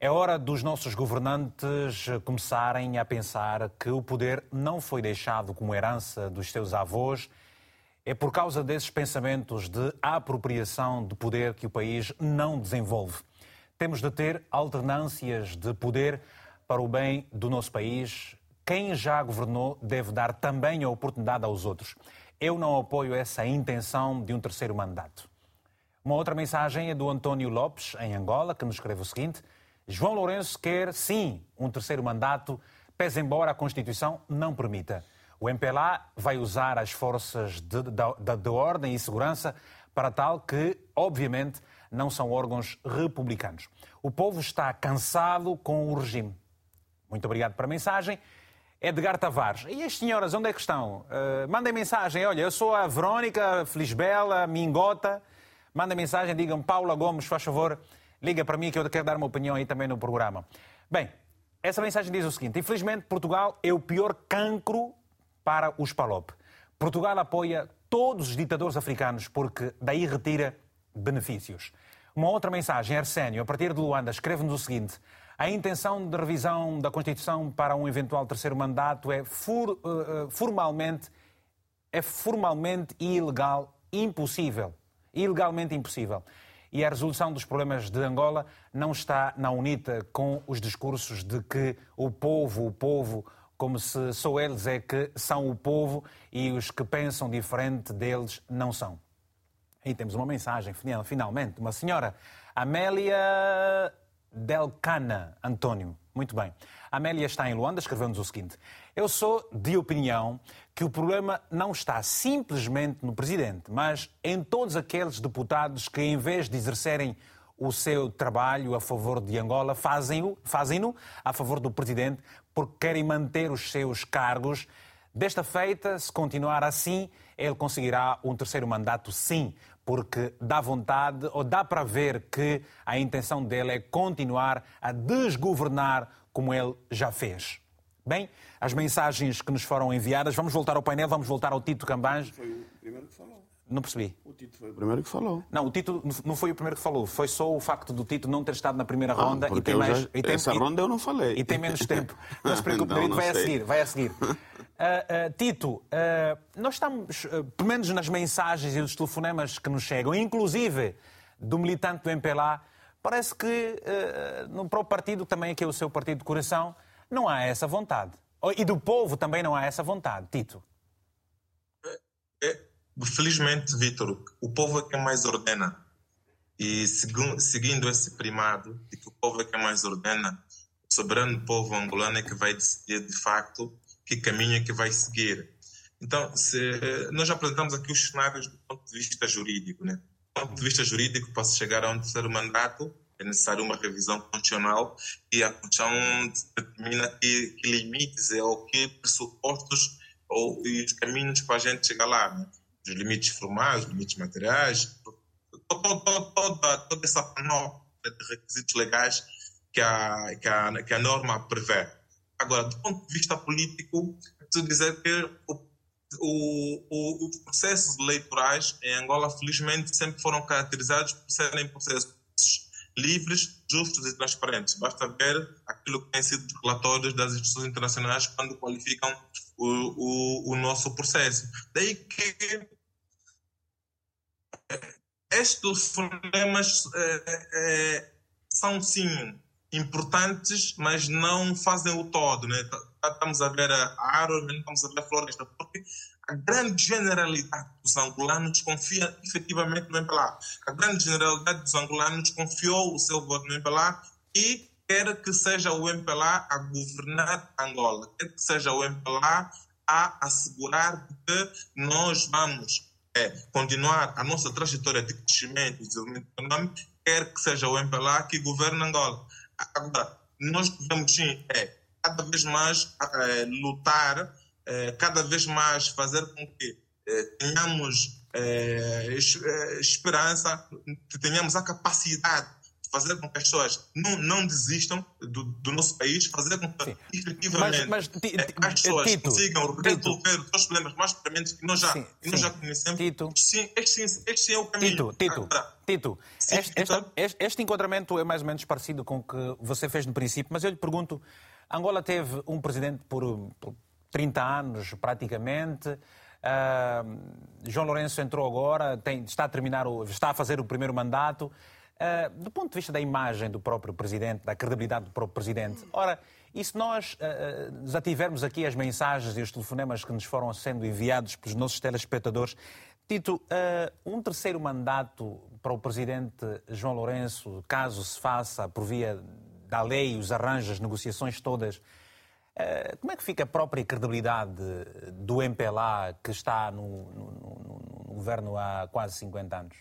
É hora dos nossos governantes começarem a pensar que o poder não foi deixado como herança dos seus avós. É por causa desses pensamentos de apropriação de poder que o país não desenvolve. Temos de ter alternâncias de poder para o bem do nosso país, quem já governou deve dar também a oportunidade aos outros. Eu não apoio essa intenção de um terceiro mandato. Uma outra mensagem é do António Lopes, em Angola, que nos escreve o seguinte: João Lourenço quer, sim, um terceiro mandato, pese embora a Constituição não permita. O MPLA vai usar as forças de, de, de ordem e segurança para tal que, obviamente, não são órgãos republicanos. O povo está cansado com o regime. Muito obrigado pela mensagem. Edgar Tavares. E as senhoras, onde é que estão? Uh, mandem mensagem. Olha, eu sou a Verónica Felisbela Mingota. Mandem mensagem, digam Paula Gomes, faz favor, liga para mim que eu quero dar uma opinião aí também no programa. Bem, essa mensagem diz o seguinte: infelizmente, Portugal é o pior cancro para os PALOP. Portugal apoia todos os ditadores africanos porque daí retira benefícios. Uma outra mensagem, Arsénio, a partir de Luanda, escreve-nos o seguinte: a intenção de revisão da Constituição para um eventual terceiro mandato é for, uh, formalmente é formalmente ilegal, impossível, ilegalmente impossível. E a resolução dos problemas de Angola não está na UNITA com os discursos de que o povo, o povo, como se só eles é que são o povo e os que pensam diferente deles não são. Aí temos uma mensagem, finalmente, uma senhora, Amélia Delcana António. Muito bem. Amélia está em Luanda, escreveu-nos o seguinte: Eu sou de opinião que o problema não está simplesmente no presidente, mas em todos aqueles deputados que, em vez de exercerem o seu trabalho a favor de Angola, fazem-no fazem a favor do presidente porque querem manter os seus cargos. Desta feita, se continuar assim, ele conseguirá um terceiro mandato, sim, porque dá vontade ou dá para ver que a intenção dele é continuar a desgovernar como ele já fez. Bem, as mensagens que nos foram enviadas, vamos voltar ao painel, vamos voltar ao Tito Cambange. Foi o primeiro que falou. Não percebi. O Tito foi o primeiro que falou. Não, o Tito não foi o primeiro que falou. Foi só o facto do Tito não ter estado na primeira ah, ronda e tem mais. Já, e tem, essa e, ronda eu não falei. E tem menos tempo. Não se preocupe, não, não vai sei. a seguir. Vai a seguir. Uh, uh, Tito, uh, nós estamos, pelo menos nas mensagens e nos telefonemas que nos chegam, inclusive do militante do MPLA, parece que no próprio partido, também que é o seu partido de coração, não há essa vontade. E do povo também não há essa vontade, Tito. É, é, felizmente, Vitor, o povo é quem mais ordena. E seguindo esse primado de que o povo é quem mais ordena, o soberano povo angolano é que vai decidir de facto que caminho é que vai seguir. Então, se, nós apresentamos aqui os cenários do ponto de vista jurídico. Né? Do ponto de vista jurídico, para se chegar a um terceiro mandato, é necessário uma revisão constitucional e a Constituição determina que, que limites é, ou que pressupostos ou e os caminhos para a gente chegar lá. Né? Os limites formais, limites materiais, toda, toda, toda essa de requisitos legais que a, que a, que a norma prevê. Agora, do ponto de vista político, preciso dizer que o, o, os processos eleitorais em Angola, felizmente, sempre foram caracterizados por serem processos livres, justos e transparentes. Basta ver aquilo que tem sido os relatórios das instituições internacionais quando qualificam o, o, o nosso processo. Daí que estes problemas é, é, são, sim, importantes, mas não fazem o todo. Né? Tá, tá, estamos a ver a árvore, estamos a ver a floresta, porque a grande generalidade dos angolanos confia efetivamente no MPLA. A grande generalidade dos angolanos confiou o seu voto no MPLA e quer que seja o MPLA a governar Angola, quer que seja o MPLA a assegurar que nós vamos é, continuar a nossa trajetória de crescimento e desenvolvimento econômico, quer que seja o MPLA que governe Angola. Agora, nós devemos sim é, cada vez mais é, lutar, é, cada vez mais fazer com que é, tenhamos é, esperança, que tenhamos a capacidade fazer com que as pessoas não, não desistam do, do, nosso país, fazer com que Sim. efetivamente mas, mas, eh, as pessoas Tito, consigam resolver os problemas mais prementes que nós já, sim, que nós já conhecemos. Tito. Sim, este, este é o caminho. Tito, Tito, Tito sim, este, este, este, enquadramento é mais ou menos parecido com o que você fez no princípio, mas eu lhe pergunto, Angola teve um presidente por, por 30 anos, praticamente, uh, João Lourenço entrou agora, tem, está, a terminar o, está a fazer o primeiro mandato, Uh, do ponto de vista da imagem do próprio Presidente, da credibilidade do próprio Presidente, ora, e se nós uh, já tivermos aqui as mensagens e os telefonemas que nos foram sendo enviados pelos nossos telespectadores, Tito, um terceiro mandato para o Presidente João Lourenço, caso se faça por via da lei, os arranjos, as negociações todas, como é que fica a própria credibilidade do MPLA que está no, no, no, no governo há quase 50 anos?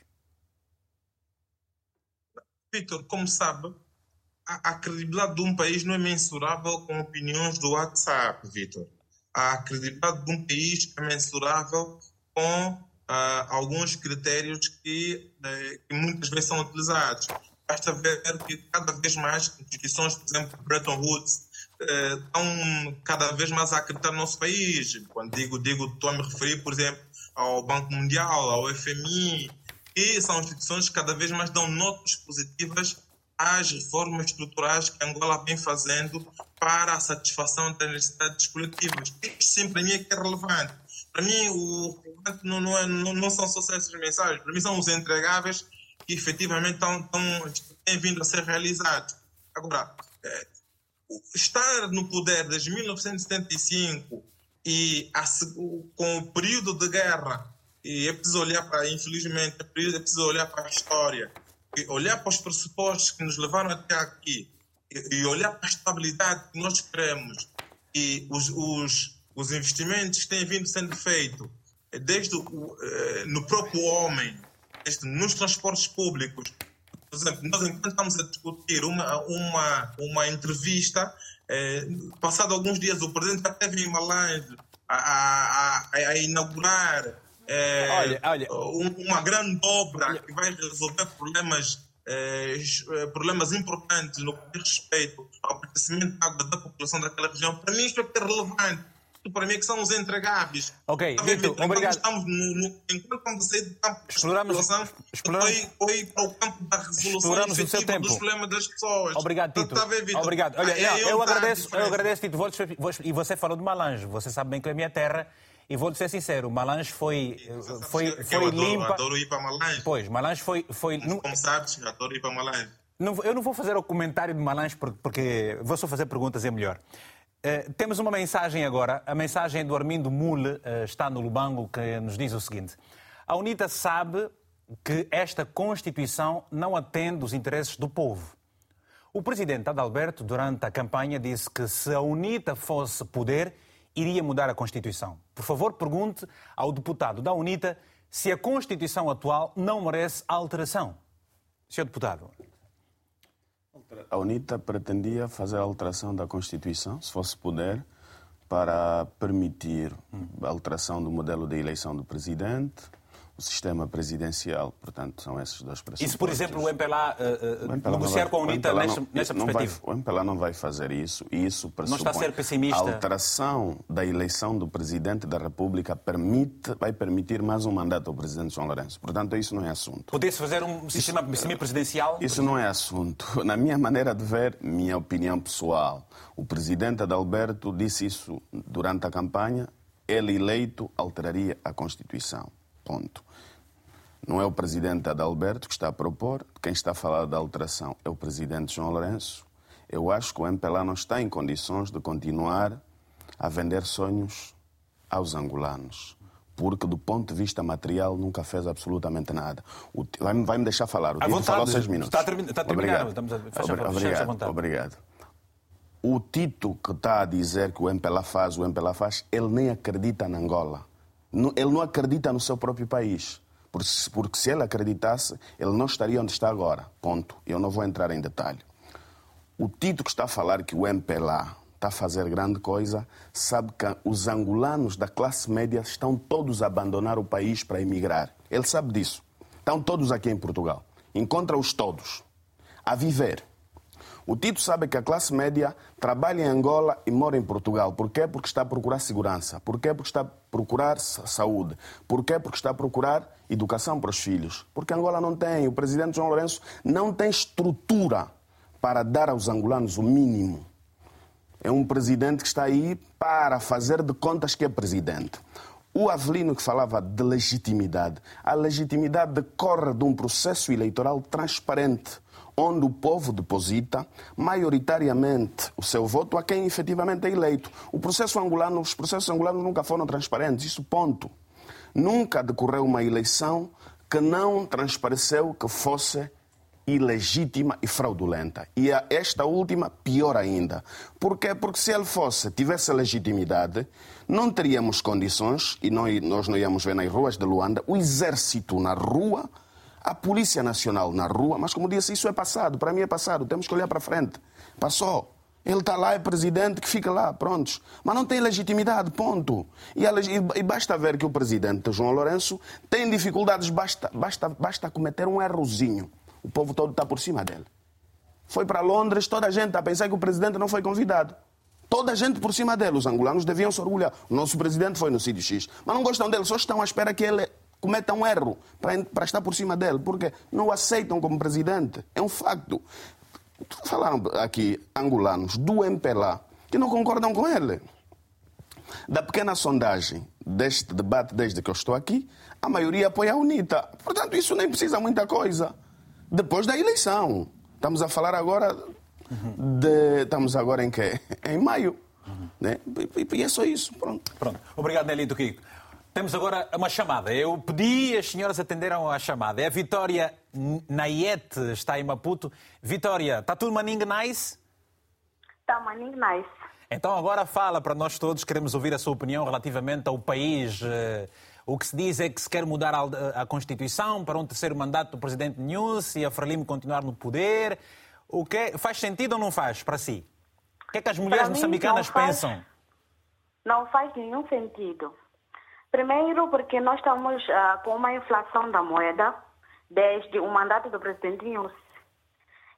Vitor, como sabe, a, a, credibilidade de um país não é mensurável com opiniões do WhatsApp, Vitor. A credibilidade de um país é mensurável com uh, alguns critérios que, uh, que, muitas vezes são utilizados. Basta ver que cada vez mais instituições, por exemplo, Bretton Woods, estão cada vez mais a acreditar no nosso país. Quando digo, digo, estou a me referir, por exemplo, ao Banco Mundial, ao FMI, e são instituições que cada vez mais dão notas positivas às reformas estruturais que Angola vem fazendo para a satisfação das necessidades coletivas. Isto sim, para mim, é que é relevante. Para mim, o relevante não, não, é, não, não são só essas mensagens, para mim são os entregáveis que efetivamente estão, estão, têm vindo a ser realizados. Agora, é, estar no poder desde 1975 e a, com o período de guerra e é preciso olhar para, infelizmente, é preciso olhar para a história, olhar para os pressupostos que nos levaram até aqui, e olhar para a estabilidade que nós queremos, e os, os, os investimentos que têm vindo sendo feitos, desde o, eh, no próprio homem, desde, nos transportes públicos. Por exemplo, nós enquanto estamos a discutir uma, uma, uma entrevista, eh, passado alguns dias o presidente até veio em Malange a, a, a, a inaugurar é, olha, olha. uma grande obra olha. que vai resolver problemas, é, problemas importantes no que diz respeito ao abastecimento de água da população daquela região. Para mim, isto é que é relevante. Para mim, é que são os entregáveis. Ok, Vitor, obrigado. Estamos no, no, enquanto sair do campo exploramos, exploramos, foi, foi para o campo da resolução exploramos o seu tempo. dos problemas das pessoas. Obrigado, Tito. Está ver, Obrigado. Olha, ah, eu, eu, agradeço, eu agradeço, Tito. E você falou de Malange. Você sabe bem que é a minha terra e vou-lhe ser sincero, Malange foi, foi, foi, foi adoro, limpa. adoro ir para Malange. Pois, Malange foi. foi Mas, como sabes, adoro ir para Malange. Não, eu não vou fazer o comentário de Malange porque vou só fazer perguntas, é melhor. Uh, temos uma mensagem agora. A mensagem do Armindo Mule uh, está no Lubango que nos diz o seguinte: A UNITA sabe que esta Constituição não atende os interesses do povo. O presidente Adalberto, durante a campanha, disse que se a UNITA fosse poder, iria mudar a Constituição. Por favor, pergunte ao deputado da UNITA se a Constituição atual não merece alteração. Senhor deputado. A UNITA pretendia fazer a alteração da Constituição, se fosse poder, para permitir a alteração do modelo de eleição do presidente, sistema presidencial. Portanto, são esses dois pressupostos. E se, por exemplo, o MPLA, uh, uh, negociar vai, com a UNITA nesta, nesta perspectiva? Vai, o MPLA não vai fazer isso e isso Não está a ser pessimista? A alteração da eleição do Presidente da República permite, vai permitir mais um mandato ao Presidente João Lourenço. Portanto, isso não é assunto. Poder-se fazer um sistema semipresidencial? Isso não é assunto. Na minha maneira de ver, minha opinião pessoal, o Presidente Adalberto disse isso durante a campanha, ele eleito alteraria a Constituição. Ponto. Não é o presidente Adalberto que está a propor, quem está a falar da alteração é o presidente João Lourenço. Eu acho que o MPLA não está em condições de continuar a vender sonhos aos angolanos. Porque, do ponto de vista material, nunca fez absolutamente nada. Vai-me vai deixar falar. O Tito falou seis minutos. Está a, termi... está a terminar. Estamos a... obrigado. obrigado. O Tito que está a dizer que o MPLA faz, o MPLA faz, ele nem acredita na Angola. Ele não acredita no seu próprio país. Porque se ele acreditasse, ele não estaria onde está agora. Ponto. Eu não vou entrar em detalhe. O Tito que está a falar que o MPLA está a fazer grande coisa, sabe que os angolanos da classe média estão todos a abandonar o país para emigrar. Ele sabe disso. Estão todos aqui em Portugal. Encontra-os todos a viver o Tito sabe que a classe média trabalha em Angola e mora em Portugal. Por quê? Porque está a procurar segurança. Por quê? Porque está a procurar saúde. Por quê? Porque está a procurar educação para os filhos. Porque Angola não tem. O presidente João Lourenço não tem estrutura para dar aos angolanos o mínimo. É um presidente que está aí para fazer de contas que é presidente. O Avelino que falava de legitimidade. A legitimidade decorre de um processo eleitoral transparente onde o povo deposita maioritariamente o seu voto a quem efetivamente é eleito. O processo angolano, os processos angolanos nunca foram transparentes, isso ponto. Nunca decorreu uma eleição que não transpareceu que fosse ilegítima e fraudulenta. E esta última, pior ainda. Por quê? Porque se ele fosse, tivesse legitimidade, não teríamos condições, e nós não íamos ver nas ruas de Luanda, o exército na rua a Polícia Nacional na rua, mas como disse, isso é passado, para mim é passado, temos que olhar para frente. Passou. Ele está lá, é presidente, que fica lá, prontos. Mas não tem legitimidade, ponto. E, e, basta ver que o presidente João Lourenço tem dificuldades, basta, basta, basta cometer um errozinho. O povo todo está por cima dele. Foi para Londres, toda a gente está a pensar que o presidente não foi convidado. Toda a gente por cima dele. Os angolanos deviam se orgulhar. O nosso presidente foi no sítio X. Mas não gostam dele, só estão à espera que ele cometam um erro para, para estar por cima dele, porque não o aceitam como presidente. É um facto. Falaram aqui angolanos do MPLA que não concordam com ele. Da pequena sondagem deste debate, desde que eu estou aqui, a maioria apoia a UNITA. Portanto, isso nem precisa muita coisa. Depois da eleição. Estamos a falar agora de. Estamos agora em quê? Em maio. Uhum. Né? E, e, é só isso. Pronto. Pronto. Obrigado, Nelito Kiko. Temos agora uma chamada. Eu pedi, as senhoras atenderam à chamada. É a Vitória Nayete, está em Maputo. Vitória, está tudo maning nice? Está maning nice. Então agora fala para nós todos, queremos ouvir a sua opinião relativamente ao país. Eh, o que se diz é que se quer mudar a Constituição para um terceiro mandato do Presidente News e a Frelimo continuar no poder. O que é, faz sentido ou não faz para si? O que é que as mulheres moçambicanas pensam? Não faz nenhum sentido. Primeiro, porque nós estamos uh, com uma inflação da moeda desde o mandato do presidente Nussi.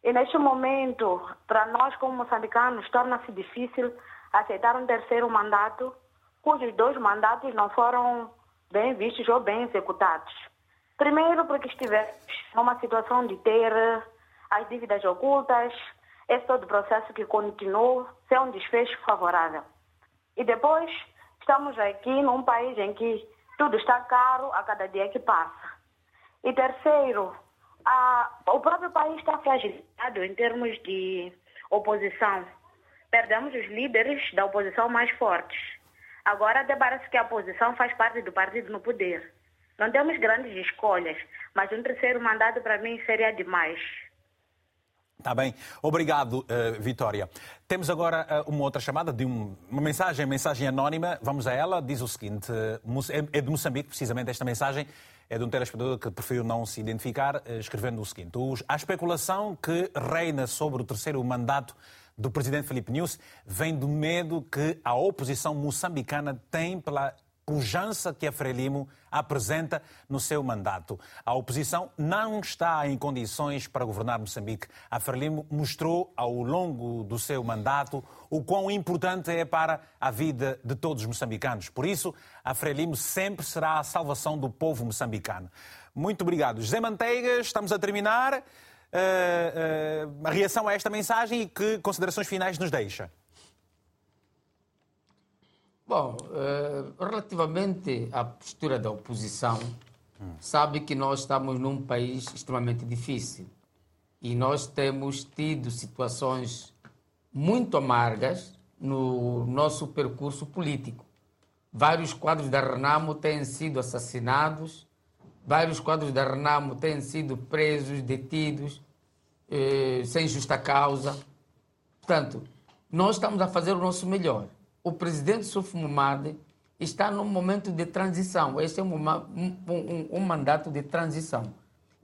E neste momento, para nós como moçambicanos, torna-se difícil aceitar um terceiro mandato, cujos dois mandatos não foram bem vistos ou bem executados. Primeiro, porque estivemos numa situação de ter as dívidas ocultas, esse todo processo que continuou sem um desfecho favorável. E depois, estamos aqui num país em que tudo está caro a cada dia que passa. E terceiro, a, o próprio país está fragilizado em termos de oposição. Perdemos os líderes da oposição mais fortes. Agora até parece que a oposição faz parte do partido no poder. Não temos grandes escolhas, mas um terceiro mandato para mim seria demais. Está bem. Obrigado, uh, Vitória. Temos agora uh, uma outra chamada de um, uma mensagem, mensagem anónima. Vamos a ela. Diz o seguinte: uh, é de Moçambique, precisamente esta mensagem. É de um telespectador que preferiu não se identificar, escrevendo o seguinte: A especulação que reina sobre o terceiro mandato do presidente Felipe News vem do medo que a oposição moçambicana tem pela pujança que a Frelimo apresenta no seu mandato. A oposição não está em condições para governar Moçambique. A Frelimo mostrou ao longo do seu mandato o quão importante é para a vida de todos os moçambicanos. Por isso, a Frelimo sempre será a salvação do povo moçambicano. Muito obrigado. José Manteigas, estamos a terminar. Uh, uh, a reação a esta mensagem e que considerações finais nos deixa? Bom, uh, relativamente à postura da oposição, sabe que nós estamos num país extremamente difícil e nós temos tido situações muito amargas no nosso percurso político. Vários quadros da Renamo têm sido assassinados, vários quadros da Renamo têm sido presos, detidos, eh, sem justa causa. Portanto, nós estamos a fazer o nosso melhor o presidente Suf Momade está num momento de transição. Este é um, um, um, um, mandato de transição.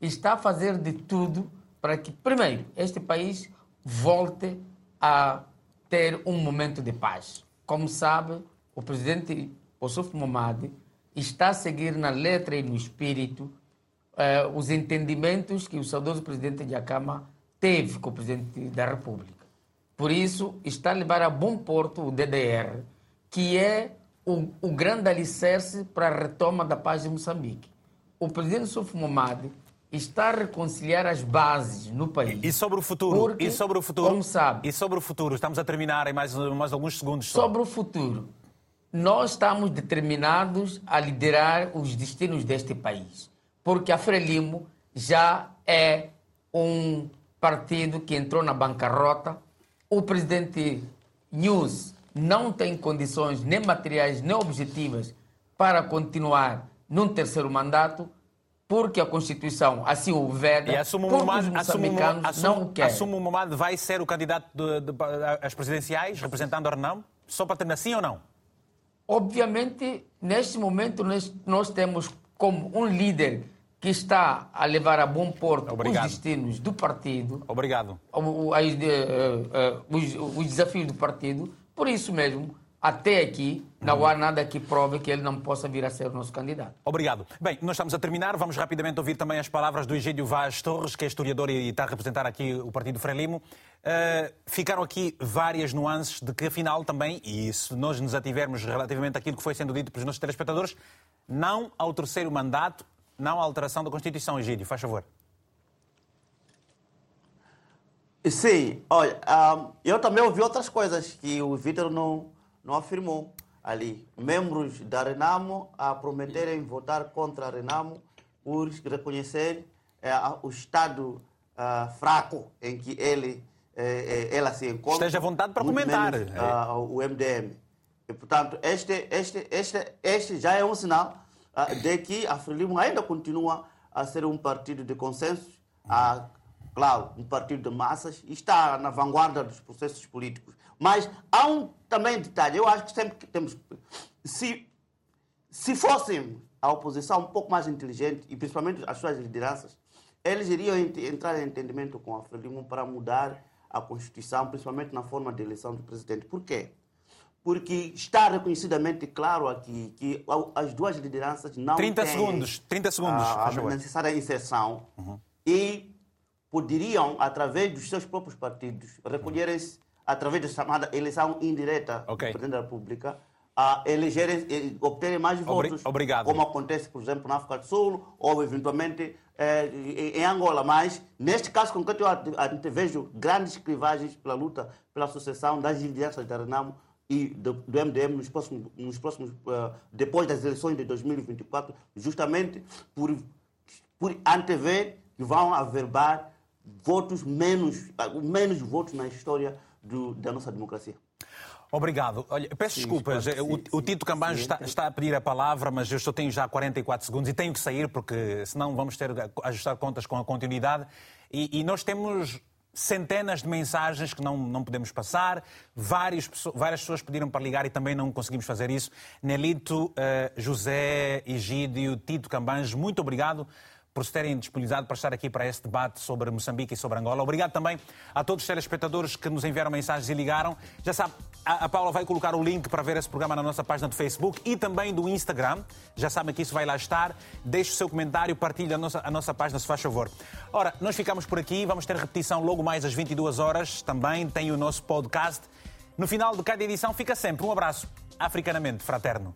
Está a fazer de tudo para que, primeiro, este país volte a ter um momento de paz. Como sabe, o presidente Suf Momade está a seguir na letra e no espírito uh, os entendimentos que o saudoso presidente Jacama teve com o presidente da República. Por isso, está a levar a bom porto o DDR, que é o, o grande alicerce para a retoma da paz de Moçambique. O presidente Sufo Momade está a reconciliar as bases no país. E sobre o futuro? Porque, e sobre o futuro? Como sabe? E sobre o futuro? Estamos a terminar em mais, mais alguns segundos. Só. Sobre o futuro. Nós estamos determinados a liderar os destinos deste país. Porque a Frelimo já é um partido que entrou na bancarrota, o presidente News não tem condições nem materiais nem objetivas para continuar num terceiro mandato, porque a Constituição assim o veda, e assume porque Momad, os moçambicanos assume, não o querem. Assume o Momad vai ser o candidato às presidenciais, representando a Renamo? Só para ter assim ou não? Obviamente, neste momento, nós, nós temos como um líder que está a levar a bom porto Obrigado. os destinos do partido. Obrigado. Os, os, desafios do partido. Por isso mesmo, até aqui, não há nada que prove que ele não possa vir a ser o nosso candidato. Obrigado. Bem, nós estamos a terminar. Vamos rapidamente ouvir também as palavras do Egídio Vaz Torres, que é historiador e está a representar aqui o Partido Frelimo. Uh, ficaram aqui várias nuances de que, afinal, também, e se nós nos ativermos relativamente àquilo que foi sendo dito pelos nossos telespectadores, não ao terceiro mandato não alteração da Constituição, Egídio, faz favor. Sim, olha, um, eu também ouvi outras coisas que o Vitor não, não afirmou ali. Membros da Renamo a prometerem votar contra a Renamo por reconhecer é, o Estado uh, fraco em que ele, é, ela se encontra. Esteja à vontade para comentar. Menos, uh, o MDM. E, portanto, este, este, este, este já é um sinal ah, de que a Frelimo ainda continua a ser um partido de consenso, a, claro, um partido de massas, e está na vanguarda dos processos políticos. Mas há um também detalhe, eu acho que sempre que temos. Se, se fossem a oposição um pouco mais inteligente, e principalmente as suas lideranças, eles iriam entrar em entendimento com a Frelimo para mudar a Constituição, principalmente na forma de eleição do presidente. Por quê? Porque está reconhecidamente claro aqui que as duas lideranças não 30 têm segundos, 30 segundos, a, a necessária inserção uhum. e poderiam, através dos seus próprios partidos, recolherem-se através da chamada eleição indireta okay. do Presidente da República, a elegerem, obterem mais votos, Obrigado. como acontece, por exemplo, na África do Sul ou eventualmente eh, em Angola. Mas, neste caso concreto, eu vejo grandes clivagens pela luta pela sucessão das lideranças da Renamo e do, do MDM nos próximos, nos próximos uh, depois das eleições de 2024, justamente por, por antever que vão averbar votos menos, menos votos na história do, da nossa democracia. Obrigado. Olha, peço sim, desculpas. o, o, Tito Cambanjo está, está, a pedir a palavra, mas eu só tenho já 44 segundos e tenho que sair porque senão vamos ter que ajustar contas com a continuidade. E, e nós temos centenas de mensagens que não, não podemos passar. Várias, várias pessoas pediram para ligar e também não conseguimos fazer isso. Nelito, uh, José, Egídio, Tito Cambanjo, muito obrigado por se terem disponibilizado para estar aqui para este debate sobre Moçambique e sobre Angola. Obrigado também a todos os telespectadores que nos enviaram mensagens e ligaram. Já sabe, a Paula vai colocar o link para ver esse programa na nossa página do Facebook e também do Instagram. Já sabem que isso vai lá estar. Deixe o seu comentário, partilhe a nossa, a nossa página, se faz favor. Ora, nós ficamos por aqui. Vamos ter repetição logo mais às 22 horas. Também tem o nosso podcast. No final de cada edição fica sempre um abraço africanamente fraterno.